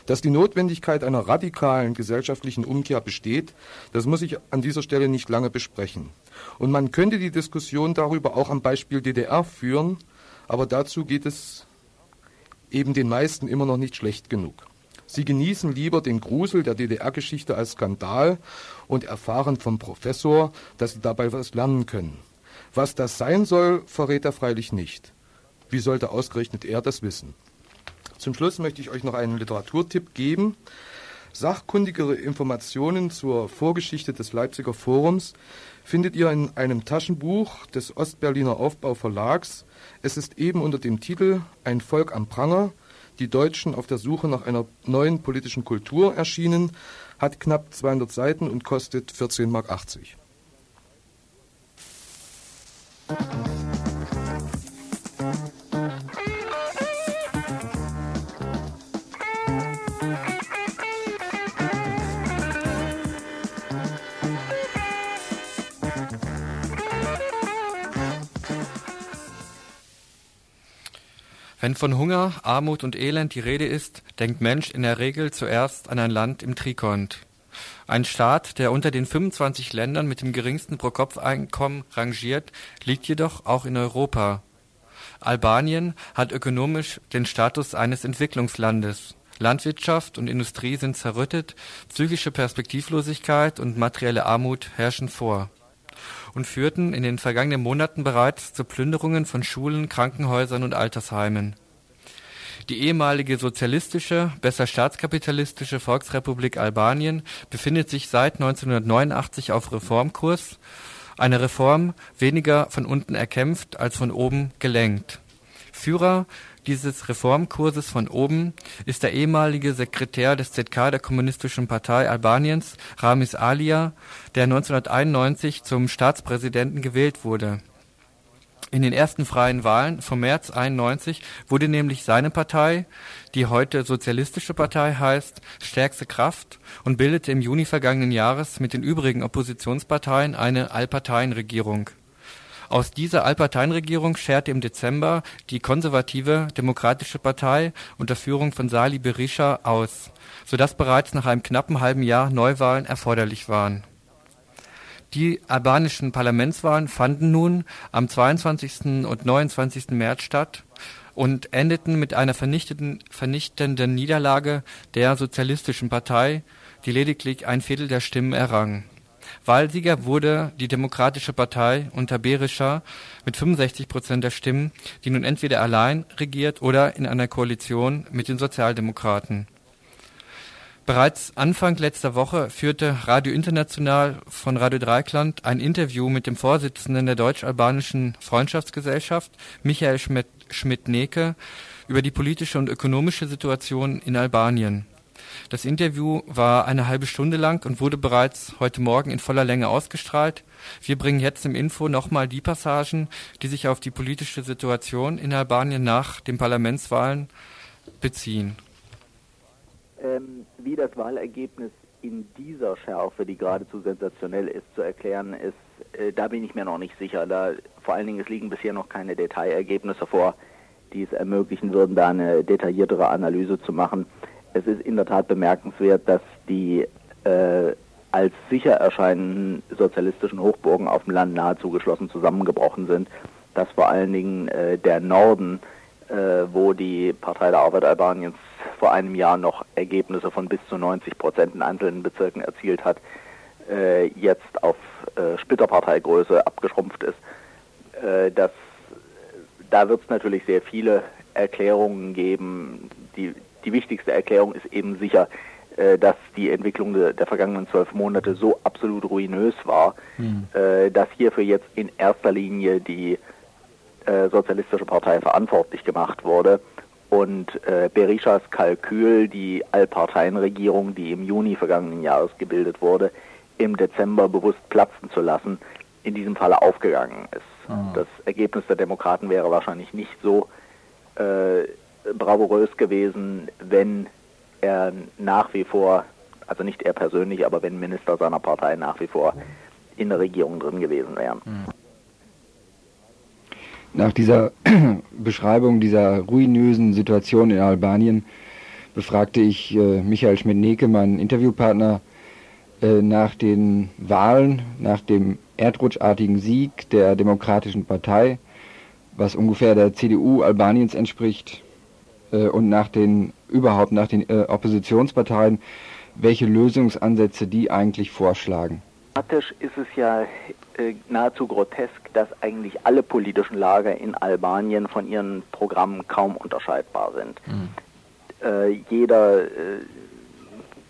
Dass die Notwendigkeit einer radikalen gesellschaftlichen Umkehr besteht, das muss ich an dieser Stelle nicht lange besprechen. Und man könnte die Diskussion darüber auch am Beispiel DDR führen, aber dazu geht es eben den meisten immer noch nicht schlecht genug. Sie genießen lieber den Grusel der DDR-Geschichte als Skandal und erfahren vom Professor, dass sie dabei was lernen können. Was das sein soll, verrät er freilich nicht. Wie sollte ausgerechnet er das wissen? Zum Schluss möchte ich euch noch einen Literaturtipp geben. Sachkundigere Informationen zur Vorgeschichte des Leipziger Forums findet ihr in einem Taschenbuch des Ostberliner Aufbauverlags. Es ist eben unter dem Titel Ein Volk am Pranger, die Deutschen auf der Suche nach einer neuen politischen Kultur erschienen, hat knapp 200 Seiten und kostet 14,80 Mark. Wenn von Hunger, Armut und Elend die Rede ist, denkt Mensch in der Regel zuerst an ein Land im Trikont. Ein Staat, der unter den 25 Ländern mit dem geringsten Pro-Kopf-Einkommen rangiert, liegt jedoch auch in Europa. Albanien hat ökonomisch den Status eines Entwicklungslandes. Landwirtschaft und Industrie sind zerrüttet, psychische Perspektivlosigkeit und materielle Armut herrschen vor und führten in den vergangenen Monaten bereits zu Plünderungen von Schulen, Krankenhäusern und Altersheimen. Die ehemalige sozialistische, besser staatskapitalistische Volksrepublik Albanien befindet sich seit 1989 auf Reformkurs, eine Reform weniger von unten erkämpft als von oben gelenkt. Führer dieses Reformkurses von oben ist der ehemalige Sekretär des ZK der Kommunistischen Partei Albaniens, Ramis Alia, der 1991 zum Staatspräsidenten gewählt wurde. In den ersten freien Wahlen vom März 91 wurde nämlich seine Partei, die heute Sozialistische Partei heißt, stärkste Kraft und bildete im Juni vergangenen Jahres mit den übrigen Oppositionsparteien eine Allparteienregierung. Aus dieser Allparteienregierung scherte im Dezember die konservative Demokratische Partei unter Führung von Sali Berisha aus, sodass bereits nach einem knappen halben Jahr Neuwahlen erforderlich waren. Die albanischen Parlamentswahlen fanden nun am 22. und 29. März statt und endeten mit einer vernichtenden, vernichtenden Niederlage der Sozialistischen Partei, die lediglich ein Viertel der Stimmen errang. Wahlsieger wurde die Demokratische Partei unter Berisha mit 65 Prozent der Stimmen, die nun entweder allein regiert oder in einer Koalition mit den Sozialdemokraten. Bereits Anfang letzter Woche führte Radio International von Radio Dreikland ein Interview mit dem Vorsitzenden der Deutsch-Albanischen Freundschaftsgesellschaft, Michael Schmidt-Neke, über die politische und ökonomische Situation in Albanien. Das Interview war eine halbe Stunde lang und wurde bereits heute Morgen in voller Länge ausgestrahlt. Wir bringen jetzt im Info nochmal die Passagen, die sich auf die politische Situation in Albanien nach den Parlamentswahlen beziehen. Ähm, wie das Wahlergebnis in dieser Schärfe, die geradezu sensationell ist, zu erklären ist, äh, da bin ich mir noch nicht sicher. Da, vor allen Dingen, es liegen bisher noch keine Detailergebnisse vor, die es ermöglichen würden, da eine detailliertere Analyse zu machen es ist in der Tat bemerkenswert, dass die äh, als sicher erscheinenden sozialistischen Hochburgen auf dem Land nahezu geschlossen zusammengebrochen sind, dass vor allen Dingen äh, der Norden, äh, wo die Partei der Arbeit Albaniens vor einem Jahr noch Ergebnisse von bis zu 90 Prozent in einzelnen Bezirken erzielt hat, äh, jetzt auf äh, Splitterparteigröße abgeschrumpft ist. Äh, das, da wird es natürlich sehr viele Erklärungen geben, die, die wichtigste Erklärung ist eben sicher, äh, dass die Entwicklung de, der vergangenen zwölf Monate so absolut ruinös war, mhm. dass hierfür jetzt in erster Linie die äh, Sozialistische Partei verantwortlich gemacht wurde und äh, Berishas Kalkül, die Allparteienregierung, die im Juni vergangenen Jahres gebildet wurde, im Dezember bewusst platzen zu lassen, in diesem Falle aufgegangen ist. Mhm. Das Ergebnis der Demokraten wäre wahrscheinlich nicht so äh, bravourös gewesen, wenn er nach wie vor, also nicht er persönlich, aber wenn Minister seiner Partei nach wie vor in der Regierung drin gewesen wären. Nach dieser Beschreibung dieser ruinösen Situation in Albanien befragte ich äh, Michael Schmidt-Neke, meinen Interviewpartner, äh, nach den Wahlen, nach dem erdrutschartigen Sieg der Demokratischen Partei, was ungefähr der CDU Albaniens entspricht, äh, und nach den überhaupt nach den äh, Oppositionsparteien, welche Lösungsansätze die eigentlich vorschlagen. Faktisch ist es ja äh, nahezu grotesk, dass eigentlich alle politischen Lager in Albanien von ihren Programmen kaum unterscheidbar sind. Mhm. Äh, jeder äh,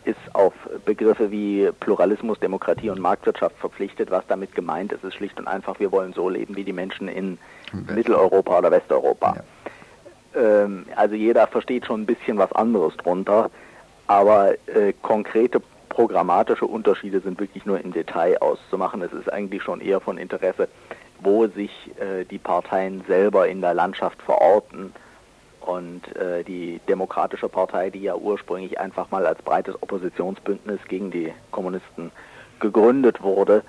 ist auf Begriffe wie Pluralismus, Demokratie und Marktwirtschaft verpflichtet. Was damit gemeint ist, ist schlicht und einfach, wir wollen so leben wie die Menschen in Mitteleuropa oder Westeuropa. Ähm, also jeder versteht schon ein bisschen was anderes drunter, aber äh, konkrete programmatische Unterschiede sind wirklich nur im Detail auszumachen. Es ist eigentlich schon eher von Interesse, wo sich äh, die Parteien selber in der Landschaft verorten. Und äh, die Demokratische Partei, die ja ursprünglich einfach mal als breites Oppositionsbündnis gegen die Kommunisten gegründet wurde,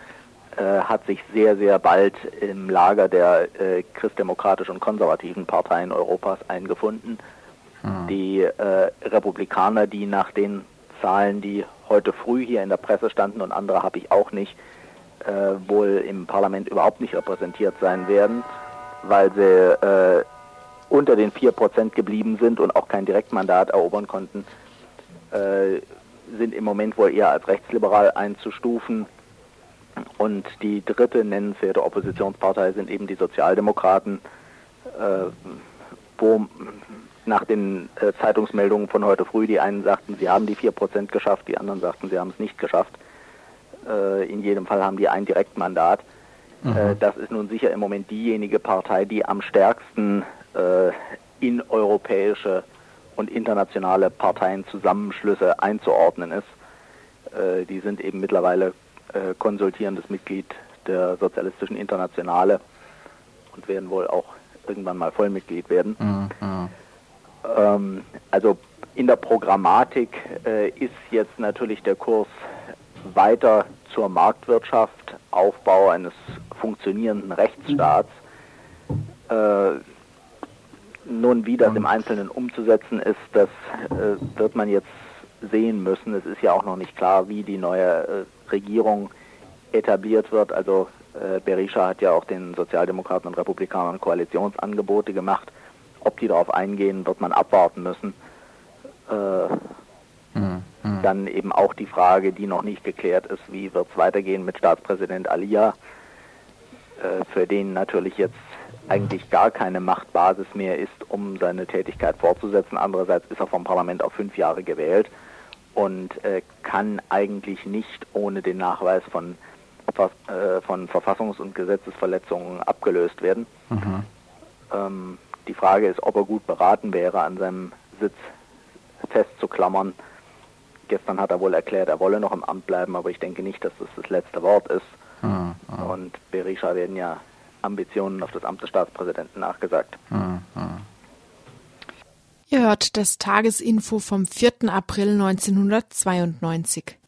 hat sich sehr, sehr bald im Lager der äh, christdemokratischen und konservativen Parteien Europas eingefunden. Die äh, Republikaner, die nach den Zahlen, die heute früh hier in der Presse standen und andere habe ich auch nicht, äh, wohl im Parlament überhaupt nicht repräsentiert sein werden, weil sie äh, unter den 4% geblieben sind und auch kein Direktmandat erobern konnten, äh, sind im Moment wohl eher als rechtsliberal einzustufen. Und die dritte nennenswerte Oppositionspartei sind eben die Sozialdemokraten, äh, wo nach den äh, Zeitungsmeldungen von heute früh die einen sagten, sie haben die 4% geschafft, die anderen sagten, sie haben es nicht geschafft. Äh, in jedem Fall haben die ein Direktmandat. Mhm. Äh, das ist nun sicher im Moment diejenige Partei, die am stärksten äh, in europäische und internationale Parteienzusammenschlüsse einzuordnen ist. Äh, die sind eben mittlerweile äh, konsultierendes Mitglied der Sozialistischen Internationale und werden wohl auch irgendwann mal Vollmitglied werden. Mhm. Ähm, also in der Programmatik äh, ist jetzt natürlich der Kurs weiter zur Marktwirtschaft, Aufbau eines funktionierenden Rechtsstaats. Äh, nun, wie das im Einzelnen umzusetzen ist, das äh, wird man jetzt sehen müssen. Es ist ja auch noch nicht klar, wie die neue äh, Regierung etabliert wird. Also äh, Berisha hat ja auch den Sozialdemokraten und Republikanern Koalitionsangebote gemacht. Ob die darauf eingehen, wird man abwarten müssen. Äh, Dann eben auch die Frage, die noch nicht geklärt ist, wie wird es weitergehen mit Staatspräsident Alia, äh, für den natürlich jetzt eigentlich gar keine Machtbasis mehr ist, um seine Tätigkeit fortzusetzen. Andererseits ist er vom Parlament auf fünf Jahre gewählt und äh, kann eigentlich nicht ohne den Nachweis von, äh, von Verfassungs- und Gesetzesverletzungen abgelöst werden. Mhm. Ähm, die Frage ist, ob er gut beraten wäre, an seinem Sitz festzuklammern. Gestern hat er wohl erklärt, er wolle noch im Amt bleiben, aber ich denke nicht, dass das das letzte Wort ist. Mhm. Und Berisha werden ja Ambitionen auf das Amt des Staatspräsidenten nachgesagt. Mhm. Ihr hört das Tagesinfo vom 4. April 1992.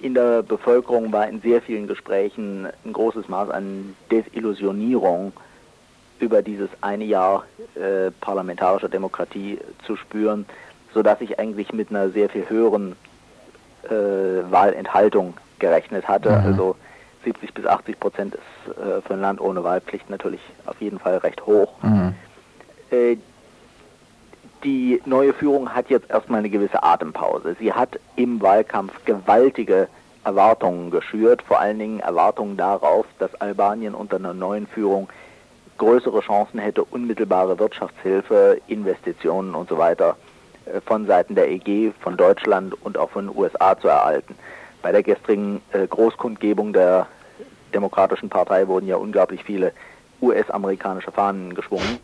In der Bevölkerung war in sehr vielen Gesprächen ein großes Maß an Desillusionierung über dieses eine Jahr äh, parlamentarischer Demokratie zu spüren, sodass ich eigentlich mit einer sehr viel höheren äh, Wahlenthaltung gerechnet hatte. Mhm. Also 70 bis 80 Prozent ist äh, für ein Land ohne Wahlpflicht natürlich auf jeden Fall recht hoch. Mhm. Äh, die neue Führung hat jetzt erstmal eine gewisse Atempause. Sie hat im Wahlkampf gewaltige Erwartungen geschürt, vor allen Dingen Erwartungen darauf, dass Albanien unter einer neuen Führung größere Chancen hätte, unmittelbare Wirtschaftshilfe, Investitionen und so weiter äh, von Seiten der EG, von Deutschland und auch von den USA zu erhalten. Bei der gestrigen äh, Großkundgebung der Demokratischen Partei wurden ja unglaublich viele US-amerikanische Fahnen geschwungen.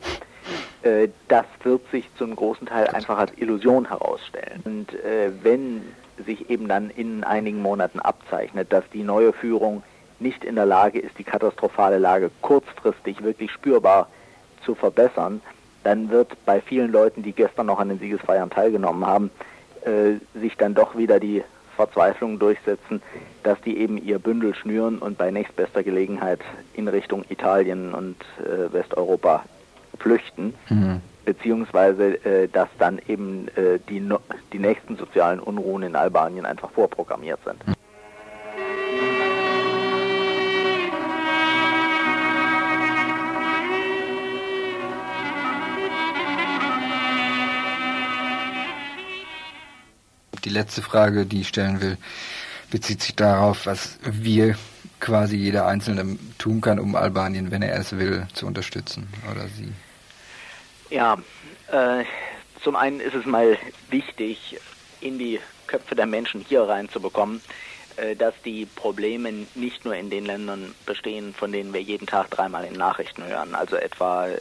Äh, das wird sich zum großen Teil einfach als Illusion herausstellen. Und wenn sich eben dann in einigen Monaten abzeichnet, dass die neue Führung nicht in der Lage ist, die katastrophale Lage kurzfristig wirklich spürbar zu verbessern, dann wird bei vielen Leuten, die gestern noch an den Siegesfeiern teilgenommen haben, äh, sich dann doch wieder die Verzweiflung durchsetzen, dass die eben ihr Bündel schnüren und bei nächstbester Gelegenheit in Richtung Italien und äh, Westeuropa flüchten, Mhm. beziehungsweise äh, dass dann eben äh, die, no die nächsten sozialen Unruhen in Albanien einfach vorprogrammiert sind. Die letzte Frage, die ich stellen will, bezieht sich darauf, was wir quasi jeder Einzelne tun kann, um Albanien, wenn er es will, zu unterstützen oder sie. Ja, äh, zum einen ist es mal wichtig, in die Köpfe der Menschen hier reinzubekommen, äh, dass die Probleme nicht nur in den Ländern bestehen, von denen wir jeden Tag dreimal in Nachrichten hören, also etwa äh,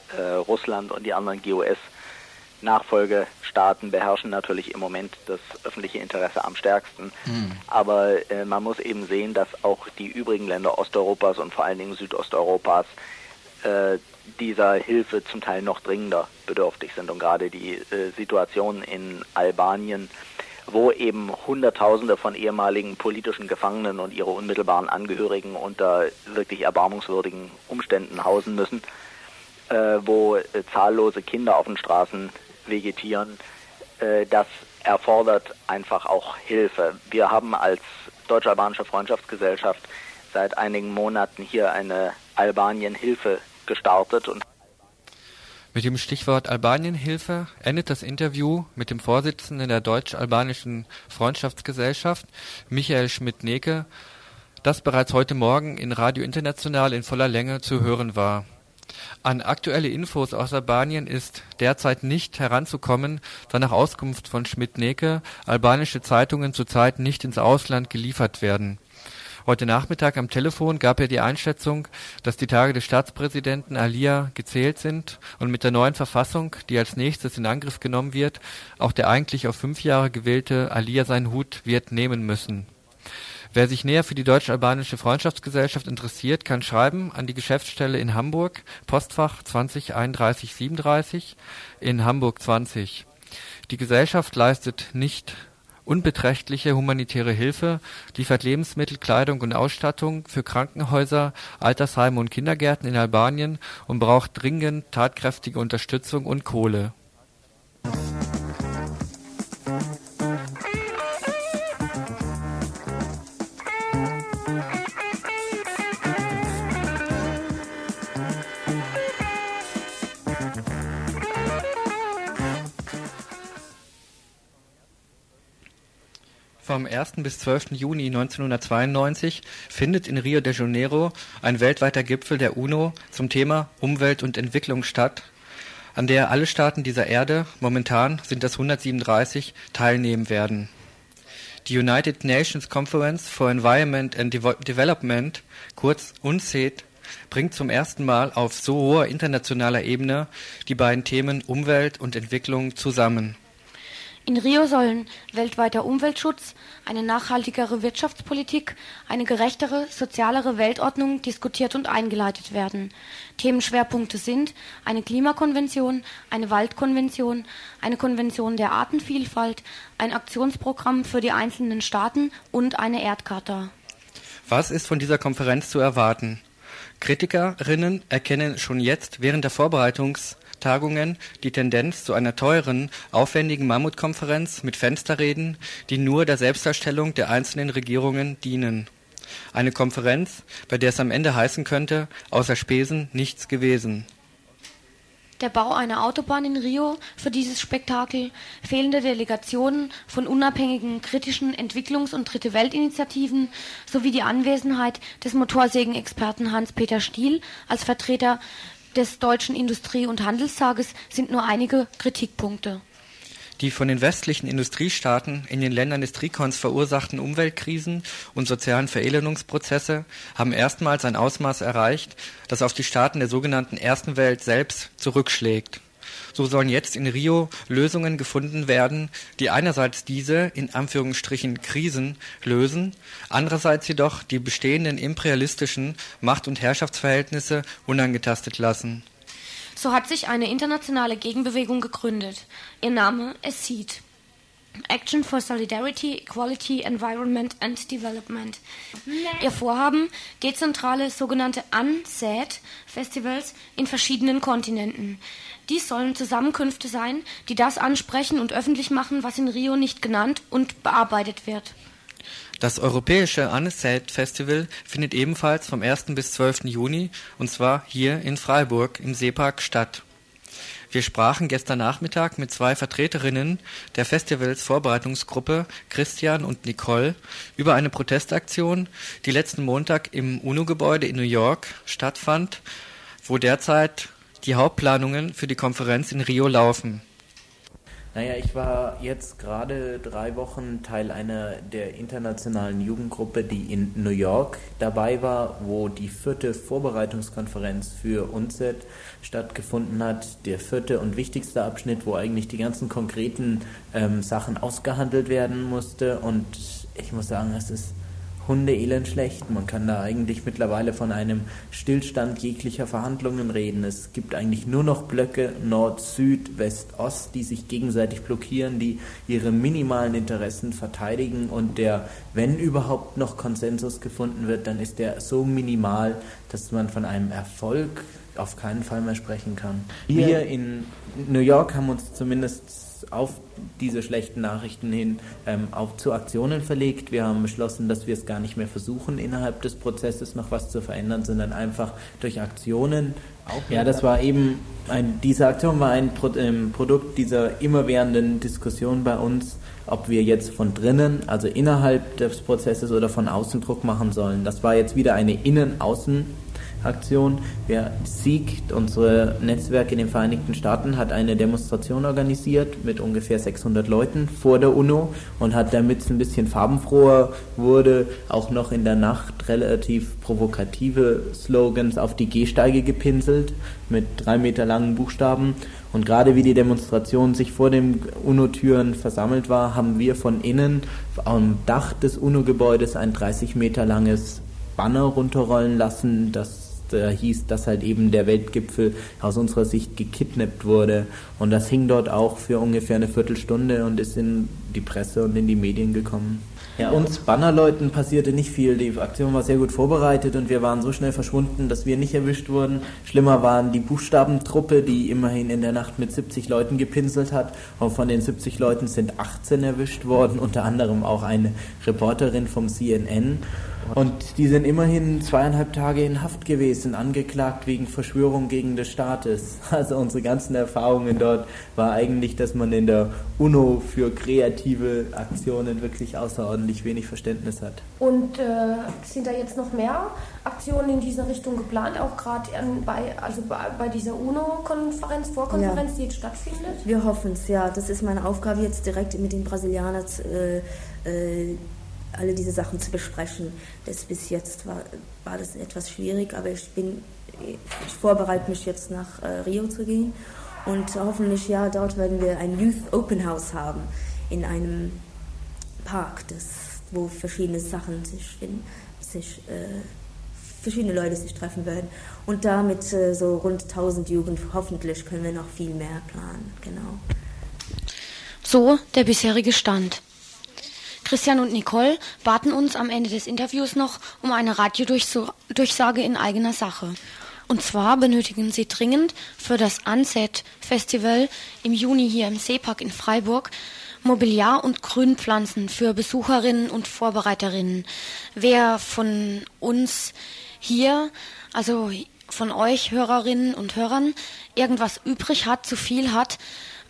Russland und die anderen GOS. Nachfolgestaaten beherrschen natürlich im Moment das öffentliche Interesse am stärksten. Hm. Aber äh, man muss eben sehen, dass auch die übrigen Länder Osteuropas und vor allen Dingen Südosteuropas äh, dieser Hilfe zum Teil noch dringender bedürftig sind. Und gerade die äh, Situation in Albanien, wo eben Hunderttausende von ehemaligen politischen Gefangenen und ihre unmittelbaren Angehörigen unter wirklich erbarmungswürdigen Umständen hausen müssen, äh, wo äh, zahllose Kinder auf den Straßen vegetieren, äh, das erfordert einfach auch Hilfe. Wir haben als Deutsch-Albanische Freundschaftsgesellschaft seit einigen Monaten hier eine Albanien-Hilfe gestartet und Mit dem Stichwort Albanienhilfe endet das Interview mit dem Vorsitzenden der Deutsch-Albanischen Freundschaftsgesellschaft, Michael Schmidt-Neke, das bereits heute Morgen in Radio International in voller Länge zu hören war. An aktuelle Infos aus Albanien ist derzeit nicht heranzukommen, da nach Auskunft von Schmidt-Neke albanische Zeitungen zurzeit nicht ins Ausland geliefert werden. Heute Nachmittag am Telefon gab er die Einschätzung, dass die Tage des Staatspräsidenten Alia gezählt sind und mit der neuen Verfassung, die als nächstes in Angriff genommen wird, auch der eigentlich auf fünf Jahre gewählte Alia seinen Hut wird nehmen müssen. Wer sich näher für die Deutsch-Albanische Freundschaftsgesellschaft interessiert, kann schreiben an die Geschäftsstelle in Hamburg, Postfach 20 31 37 in Hamburg 20. Die Gesellschaft leistet nicht unbeträchtliche humanitäre Hilfe, liefert Lebensmittel, Kleidung und Ausstattung für Krankenhäuser, Altersheime und Kindergärten in Albanien und braucht dringend tatkräftige Unterstützung und Kohle. Vom 1. bis 12. Juni 1992 findet in Rio de Janeiro ein weltweiter Gipfel der UNO zum Thema Umwelt und Entwicklung statt, an der alle Staaten dieser Erde, momentan sind das 137, teilnehmen werden. Die United Nations Conference for Environment and Development, kurz UNCED, bringt zum ersten Mal auf so hoher internationaler Ebene die beiden Themen Umwelt und Entwicklung zusammen. In Rio sollen weltweiter Umweltschutz, eine nachhaltigere Wirtschaftspolitik, eine gerechtere, sozialere Weltordnung diskutiert und eingeleitet werden. Themenschwerpunkte sind eine Klimakonvention, eine Waldkonvention, eine Konvention der Artenvielfalt, ein Aktionsprogramm für die einzelnen Staaten und eine Erdcharta. Was ist von dieser Konferenz zu erwarten? Kritikerinnen erkennen schon jetzt während der Vorbereitungstagungen die Tendenz zu einer teuren, aufwendigen Mammutkonferenz mit Fensterreden, die nur der Selbstdarstellung der einzelnen Regierungen dienen. Eine Konferenz, bei der es am Ende heißen könnte, außer Spesen nichts gewesen. Der Bau einer Autobahn in Rio für dieses Spektakel, fehlende Delegationen von unabhängigen kritischen Entwicklungs- und Dritte Weltinitiativen sowie die Anwesenheit des Motorsägenexperten Hans-Peter Stiel als Vertreter des Deutschen Industrie- und Handelstages sind nur einige Kritikpunkte. Die von den westlichen Industriestaaten in den Ländern des Trikons verursachten Umweltkrisen und sozialen Verelendungsprozesse haben erstmals ein Ausmaß erreicht, das auf die Staaten der sogenannten Ersten Welt selbst zurückschlägt. So sollen jetzt in Rio Lösungen gefunden werden, die einerseits diese in Anführungsstrichen Krisen lösen, andererseits jedoch die bestehenden imperialistischen Macht- und Herrschaftsverhältnisse unangetastet lassen. So hat sich eine internationale Gegenbewegung gegründet. Ihr Name ist SEED. Action for Solidarity, Equality, Environment and Development. Ihr Vorhaben, dezentrale sogenannte UNSAID-Festivals in verschiedenen Kontinenten. Dies sollen Zusammenkünfte sein, die das ansprechen und öffentlich machen, was in Rio nicht genannt und bearbeitet wird. Das europäische Unsaid Festival findet ebenfalls vom 1. bis 12. Juni und zwar hier in Freiburg im Seepark statt. Wir sprachen gestern Nachmittag mit zwei Vertreterinnen der Festivals-Vorbereitungsgruppe, Christian und Nicole, über eine Protestaktion, die letzten Montag im UNO-Gebäude in New York stattfand, wo derzeit die Hauptplanungen für die Konferenz in Rio laufen. Naja, ich war jetzt gerade drei Wochen Teil einer der internationalen Jugendgruppe, die in New York dabei war, wo die vierte Vorbereitungskonferenz für UNCED stattgefunden hat. Der vierte und wichtigste Abschnitt, wo eigentlich die ganzen konkreten ähm, Sachen ausgehandelt werden musste. Und ich muss sagen, es ist Hundeelend schlecht. Man kann da eigentlich mittlerweile von einem Stillstand jeglicher Verhandlungen reden. Es gibt eigentlich nur noch Blöcke Nord, Süd, West, Ost, die sich gegenseitig blockieren, die ihre minimalen Interessen verteidigen und der, wenn überhaupt noch Konsensus gefunden wird, dann ist der so minimal, dass man von einem Erfolg auf keinen Fall mehr sprechen kann. Wir in New York haben uns zumindest auf diese schlechten Nachrichten hin ähm, auch zu Aktionen verlegt. Wir haben beschlossen, dass wir es gar nicht mehr versuchen, innerhalb des Prozesses noch was zu verändern, sondern einfach durch Aktionen. Auch ja, das war eben ein, diese Aktion war ein Pro, ähm, Produkt dieser immerwährenden Diskussion bei uns, ob wir jetzt von drinnen, also innerhalb des Prozesses oder von außen Druck machen sollen. Das war jetzt wieder eine Innen-Außen- Aktion. Wir, SIEG, unser Netzwerk in den Vereinigten Staaten, hat eine Demonstration organisiert mit ungefähr 600 Leuten vor der UNO und hat, damit es ein bisschen farbenfroher wurde, auch noch in der Nacht relativ provokative Slogans auf die Gehsteige gepinselt mit drei Meter langen Buchstaben. Und gerade wie die Demonstration sich vor den UNO-Türen versammelt war, haben wir von innen am Dach des UNO-Gebäudes ein 30 Meter langes Banner runterrollen lassen, das da hieß, dass halt eben der Weltgipfel aus unserer Sicht gekidnappt wurde. Und das hing dort auch für ungefähr eine Viertelstunde und ist in die Presse und in die Medien gekommen. Ja, uns Bannerleuten passierte nicht viel. Die Aktion war sehr gut vorbereitet und wir waren so schnell verschwunden, dass wir nicht erwischt wurden. Schlimmer waren die Buchstabentruppe, die immerhin in der Nacht mit 70 Leuten gepinselt hat. Und von den 70 Leuten sind 18 erwischt worden, unter anderem auch eine Reporterin vom CNN. Und die sind immerhin zweieinhalb Tage in Haft gewesen, angeklagt wegen Verschwörung gegen des Staates. Also unsere ganzen Erfahrungen dort war eigentlich, dass man in der UNO für kreative Aktionen wirklich außerordentlich wenig Verständnis hat. Und äh, sind da jetzt noch mehr Aktionen in dieser Richtung geplant, auch gerade bei, also bei, bei dieser UNO-Konferenz, Vorkonferenz, Ja. die jetzt stattfindet? Wir hoffen es, ja. Das ist meine Aufgabe jetzt direkt mit den Brasilianern äh, äh, alle diese Sachen zu besprechen. Das bis jetzt war, war das etwas schwierig, aber ich bin, ich vorbereite mich jetzt nach äh, Rio zu gehen und hoffentlich, ja, dort werden wir ein Youth Open House haben in einem Park, das, wo verschiedene Sachen sich, finden, sich äh, verschiedene Leute sich treffen werden. Und da mit äh, so rund 1000 Jugend, hoffentlich können wir noch viel mehr planen, genau. So der bisherige Stand. Christian und Nicole baten uns am Ende des Interviews noch um eine Radiodurchsage in eigener Sache. Und zwar benötigen sie dringend für das Unset Festival im Juni hier im Seepark in Freiburg Mobiliar und Grünpflanzen für Besucherinnen und Vorbereiterinnen. Wer von uns hier, also von euch Hörerinnen und Hörern, irgendwas übrig hat, zu viel hat,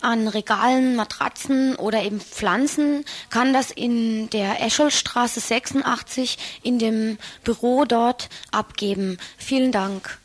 an Regalen, Matratzen oder eben Pflanzen, kann das in der Escholstraße 86 in dem Büro dort abgeben. Vielen Dank.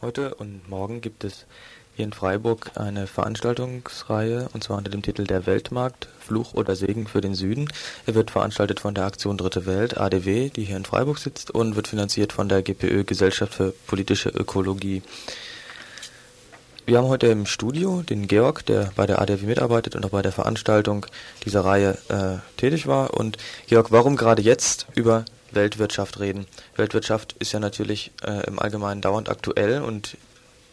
Heute und morgen gibt es hier in Freiburg eine Veranstaltungsreihe und zwar unter dem Titel Der Weltmarkt, Fluch oder Segen für den Süden. Er wird veranstaltet von der Aktion Dritte Welt, ADW, die hier in Freiburg sitzt und wird finanziert von der GPÖ Gesellschaft für politische Ökologie. Wir haben heute im Studio den Georg, der bei der ADW mitarbeitet und auch bei der Veranstaltung dieser Reihe äh, tätig war. Und Georg, warum gerade jetzt über Weltwirtschaft reden? Weltwirtschaft ist ja natürlich äh, im Allgemeinen dauernd aktuell und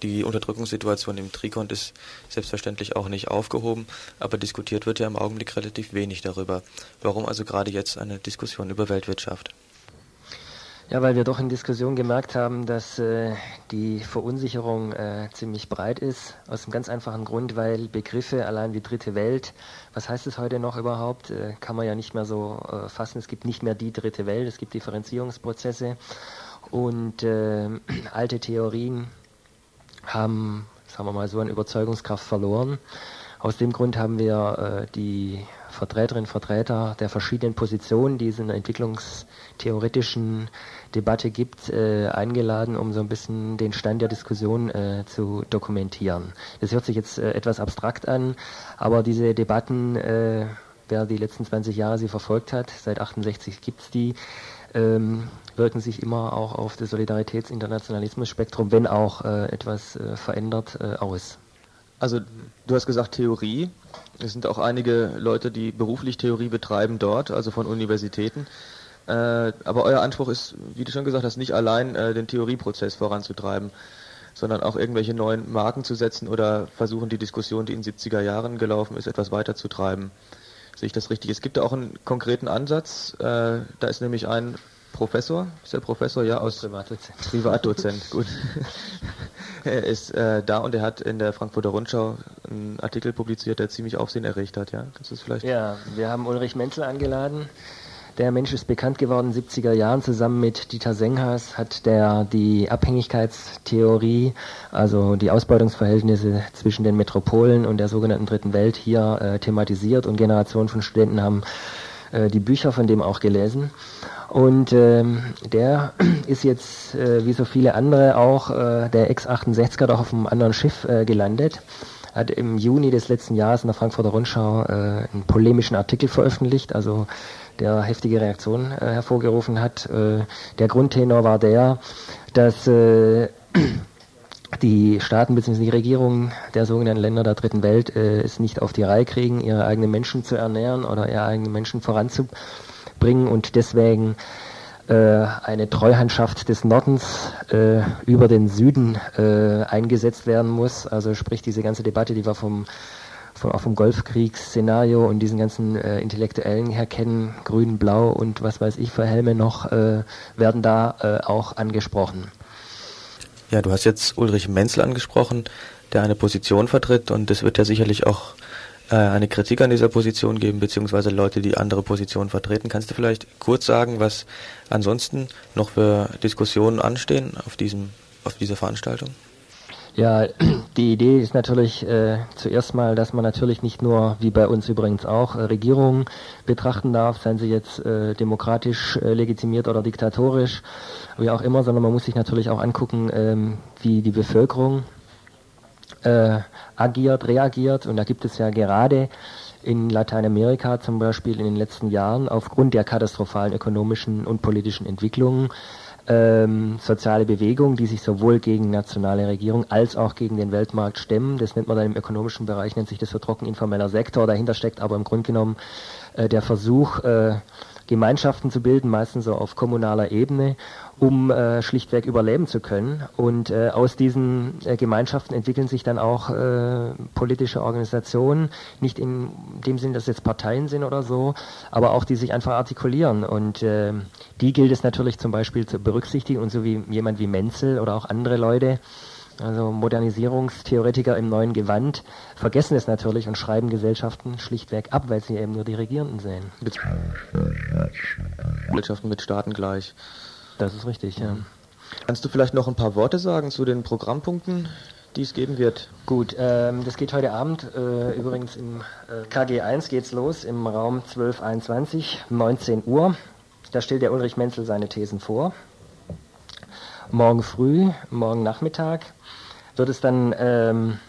die Unterdrückungssituation im Trikont ist selbstverständlich auch nicht aufgehoben, aber diskutiert wird ja im Augenblick relativ wenig darüber. Warum also gerade jetzt eine Diskussion über Weltwirtschaft? Ja, weil wir doch in Diskussion gemerkt haben, dass äh, die Verunsicherung äh, ziemlich breit ist. Aus einem ganz einfachen Grund, weil Begriffe allein wie dritte Welt, was heißt es heute noch überhaupt, äh, kann man ja nicht mehr so äh, fassen. Es gibt nicht mehr die dritte Welt, es gibt Differenzierungsprozesse und äh, alte Theorien haben, sagen wir mal so, an Überzeugungskraft verloren. Aus dem Grund haben wir äh, die Vertreterinnen und Vertreter der verschiedenen Positionen, die es in der entwicklungstheoretischen Debatte gibt, äh, eingeladen, um so ein bisschen den Stand der Diskussion äh, zu dokumentieren. Das hört sich jetzt äh, etwas abstrakt an, aber diese Debatten, äh, wer die letzten 20 Jahre sie verfolgt hat, seit 68 gibt es die, ähm, wirken sich immer auch auf das Solidaritätsinternationalismus-Spektrum, wenn auch äh, etwas äh, verändert, aus. Also du hast gesagt Theorie. Es sind auch einige Leute, die beruflich Theorie betreiben dort, also von Universitäten. Äh, aber euer Anspruch ist, wie du schon gesagt hast, nicht allein äh, den Theorieprozess voranzutreiben, sondern auch irgendwelche neuen Marken zu setzen oder versuchen, die Diskussion, die in den 70er Jahren gelaufen ist, etwas weiterzutreiben. Sehe ich das richtig? Es gibt da auch einen konkreten Ansatz. Äh, da ist nämlich ein Professor, ist der Professor, ja, aus Privatdozent. Privatdozent, gut. er ist äh, da und er hat in der Frankfurter Rundschau einen Artikel publiziert, der ziemlich Aufsehen erregt hat, ja? Kannst du es vielleicht? Ja, wir haben Ulrich Menzel eingeladen. Der Mensch ist bekannt geworden in den 70er Jahren. Zusammen mit Dieter Senghas hat der die Abhängigkeitstheorie, also die Ausbeutungsverhältnisse zwischen den Metropolen und der sogenannten Dritten Welt hier äh, thematisiert und Generationen von Studenten haben äh, die Bücher von dem auch gelesen. Und ähm, der ist jetzt, äh, wie so viele andere auch, äh, der Ex-68er doch auf einem anderen Schiff äh, gelandet. Hat im Juni des letzten Jahres in der Frankfurter Rundschau äh, einen polemischen Artikel veröffentlicht, also der heftige Reaktionen äh, hervorgerufen hat. Äh, der Grundtenor war der, dass die Staaten bzw. die Regierungen der sogenannten Länder der dritten Welt es nicht auf die Reihe kriegen, ihre eigenen Menschen zu ernähren oder ihre eigenen Menschen voranzubringen und deswegen äh, eine Treuhandschaft des Nordens äh, über den Süden äh, eingesetzt werden muss. Also sprich diese ganze Debatte, die wir vom von, auch vom Golfkriegsszenario und diesen ganzen äh, Intellektuellen her kennen, grün, blau und was weiß ich für Helme noch, äh, werden da äh, auch angesprochen. Ja, du hast jetzt Ulrich Menzel angesprochen, der eine Position vertritt und es wird ja sicherlich auch eine Kritik an dieser Position geben, beziehungsweise Leute, die andere Positionen vertreten. Kannst du vielleicht kurz sagen, was ansonsten noch für Diskussionen anstehen auf diesem, auf dieser Veranstaltung? Ja, die Idee ist natürlich äh, zuerst mal, dass man natürlich nicht nur, wie bei uns übrigens auch, äh, Regierungen betrachten darf, seien sie jetzt äh, demokratisch äh, legitimiert oder diktatorisch, wie auch immer, sondern man muss sich natürlich auch angucken, ähm, wie die Bevölkerung äh, agiert, reagiert. Und da gibt es ja gerade in Lateinamerika zum Beispiel in den letzten Jahren aufgrund der katastrophalen ökonomischen und politischen Entwicklungen ähm, soziale Bewegungen, die sich sowohl gegen nationale Regierung als auch gegen den Weltmarkt stemmen. Das nennt man dann im ökonomischen Bereich, nennt sich das so trocken informeller Sektor. Dahinter steckt aber im Grunde genommen äh, der Versuch, äh, Gemeinschaften zu bilden, meistens so auf kommunaler Ebene, um äh, schlichtweg überleben zu können. Und äh, aus diesen äh, Gemeinschaften entwickeln sich dann auch äh, politische Organisationen, nicht in dem Sinn, dass jetzt Parteien sind oder so, aber auch die sich einfach artikulieren. Und äh, die gilt es natürlich zum Beispiel zu berücksichtigen und so wie jemand wie Menzel oder auch andere Leute, also Modernisierungstheoretiker im neuen Gewand vergessen es natürlich und schreiben Gesellschaften schlichtweg ab, weil sie eben nur die Regierenden sehen. Gesellschaften mit Staaten gleich. Das ist richtig, ja. Kannst du vielleicht noch ein paar Worte sagen zu den Programmpunkten, die es geben wird? Gut, ähm, das geht heute Abend. Äh, übrigens im äh, KG1 geht's los im Raum 1221, 19 Uhr. Da stellt der Ulrich Menzel seine Thesen vor. Morgen früh, morgen Nachmittag wird es dann ähm,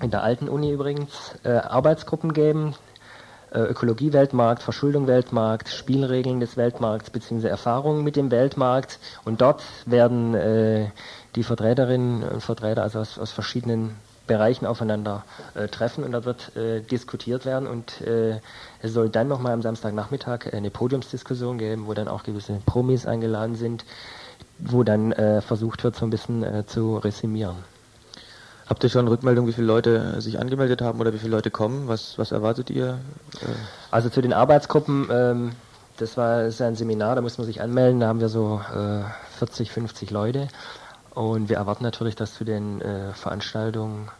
in der alten Uni übrigens äh, Arbeitsgruppen geben, äh, Ökologie-Weltmarkt, Verschuldung-Weltmarkt, Spielregeln des Weltmarkts bzw. Erfahrungen mit dem Weltmarkt. Und dort werden äh, die Vertreterinnen und Vertreter also aus, aus verschiedenen Bereichen aufeinander äh, treffen und da wird äh, diskutiert werden und äh, es soll dann nochmal am Samstagnachmittag eine Podiumsdiskussion geben, wo dann auch gewisse Promis eingeladen sind, wo dann äh, versucht wird, so ein bisschen äh, zu resümieren. Habt ihr schon Rückmeldung, wie viele Leute sich angemeldet haben oder wie viele Leute kommen? Was, was erwartet ihr? Also zu den Arbeitsgruppen ähm, das war das ist ein Seminar, da muss man sich anmelden, da haben wir so äh, 40, 50 Leute. Und wir erwarten natürlich, dass zu den äh, Veranstaltungen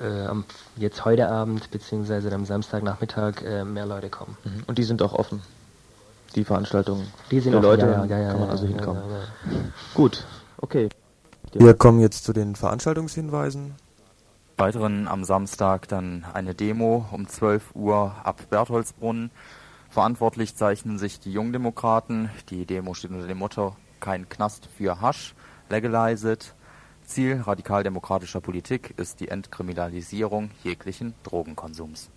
äh, am, jetzt heute Abend beziehungsweise am Samstagnachmittag äh, mehr Leute kommen. Mhm. Und die sind auch offen. Die Veranstaltungen. Die sind für Leute, ja, ja, ja, kann man also hinkommen. ja, ja. Gut, okay. Wir kommen jetzt zu den Veranstaltungshinweisen. Weiteren am Samstag dann eine Demo um 12 Uhr ab Bertholdsbrunn. Verantwortlich zeichnen sich die Jungdemokraten. Die Demo steht unter dem Motto Kein Knast für Hasch, legalize it. Ziel radikaldemokratischer Politik ist die Entkriminalisierung jeglichen Drogenkonsums.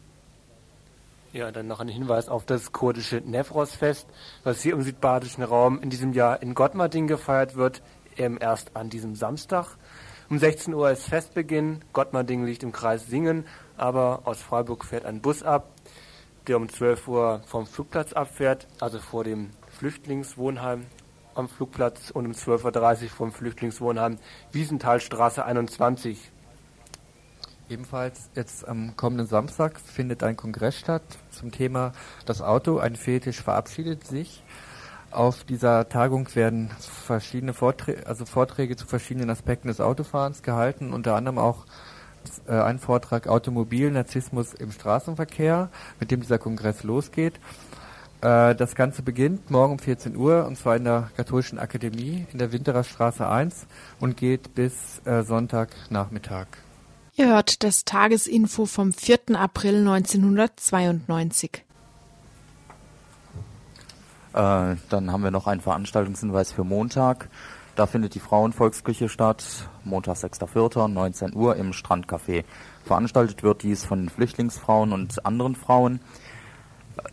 Ja, dann noch ein Hinweis auf das kurdische Nefros-Fest, was hier im südbadischen Raum in diesem Jahr in Gottmarding gefeiert wird, eben erst an diesem Samstag. Um 16 Uhr ist Festbeginn. Gottmarding liegt im Kreis Singen, aber aus Freiburg fährt ein Bus ab, der um 12 Uhr vom Flugplatz abfährt, also vor dem Flüchtlingswohnheim am Flugplatz und um 12.30 Uhr vom Flüchtlingswohnheim Wiesenthalstraße 21. Ebenfalls jetzt am kommenden Samstag findet ein Kongress statt zum Thema Das Auto, ein Fetisch verabschiedet sich. Auf dieser Tagung werden verschiedene Vorträge, also Vorträge zu verschiedenen Aspekten des Autofahrens gehalten, unter anderem auch äh, ein Vortrag Automobil, Narzissmus im Straßenverkehr, mit dem dieser Kongress losgeht. Äh, das Ganze beginnt morgen um 14 Uhr und zwar in der Katholischen Akademie in der Winterer Straße 1 und geht bis äh, Sonntagnachmittag. Ihr hört das Tagesinfo vom 4. April 1992. Äh, dann haben wir noch einen Veranstaltungshinweis für Montag. Da findet die Frauenvolksküche statt, Montag 6.4., 19 Uhr im Strandcafé. Veranstaltet wird dies von Flüchtlingsfrauen und anderen Frauen.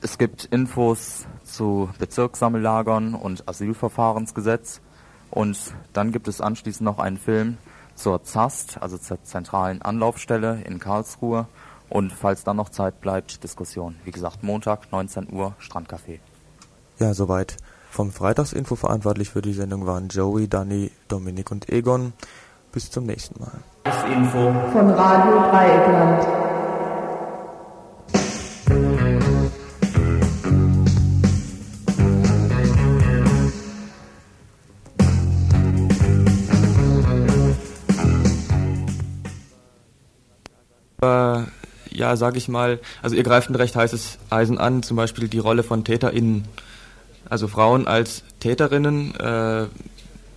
Es gibt Infos zu Bezirkssammellagern und Asylverfahrensgesetz. Und dann gibt es anschließend noch einen Film zur ZAST, also zur zentralen Anlaufstelle in Karlsruhe. Und falls dann noch Zeit bleibt, Diskussion. Wie gesagt, Montag, 19 Uhr, Strandcafé. Ja, soweit. Vom Freitagsinfo verantwortlich für die Sendung waren Joey, Danny, Dominik und Egon. Bis zum nächsten Mal. Das Info von Radio Dreieckland. Äh, ja, sage ich mal, also ihr greift ein recht heißes Eisen an, zum Beispiel die Rolle von TäterInnen. Also Frauen als Täterinnen, äh,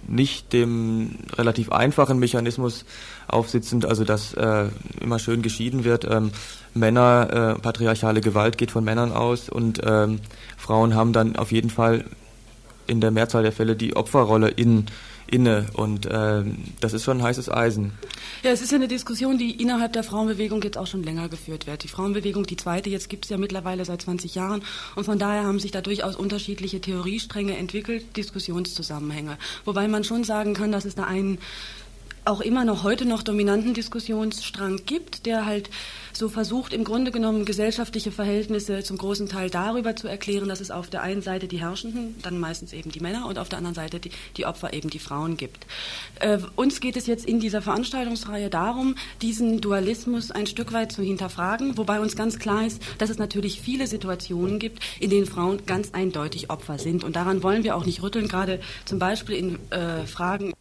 nicht dem relativ einfachen Mechanismus aufsitzend, also dass äh, immer schön geschieden wird. Ähm, Männer, äh, patriarchale Gewalt geht von Männern aus und ähm, Frauen haben dann auf jeden Fall in der Mehrzahl der Fälle die Opferrolle in, inne und ähm, das ist schon ein heißes Eisen. Ja, es ist ja eine Diskussion, die innerhalb der Frauenbewegung jetzt auch schon länger geführt wird. Die Frauenbewegung, die zweite, jetzt gibt es ja mittlerweile seit 20 Jahren und von daher haben sich da durchaus unterschiedliche Theoriestränge entwickelt, Diskussionszusammenhänge. Wobei man schon sagen kann, dass es da einen auch immer noch heute noch dominanten Diskussionsstrang gibt, der halt so versucht, im Grunde genommen gesellschaftliche Verhältnisse zum großen Teil darüber zu erklären, dass es auf der einen Seite die Herrschenden, dann meistens eben die Männer und auf der anderen Seite die, die Opfer eben die Frauen gibt. Äh, uns geht es jetzt in dieser Veranstaltungsreihe darum, diesen Dualismus ein Stück weit zu hinterfragen, wobei uns ganz klar ist, dass es natürlich viele Situationen gibt, in denen Frauen ganz eindeutig Opfer sind. Und daran wollen wir auch nicht rütteln, gerade zum Beispiel in äh, Fragen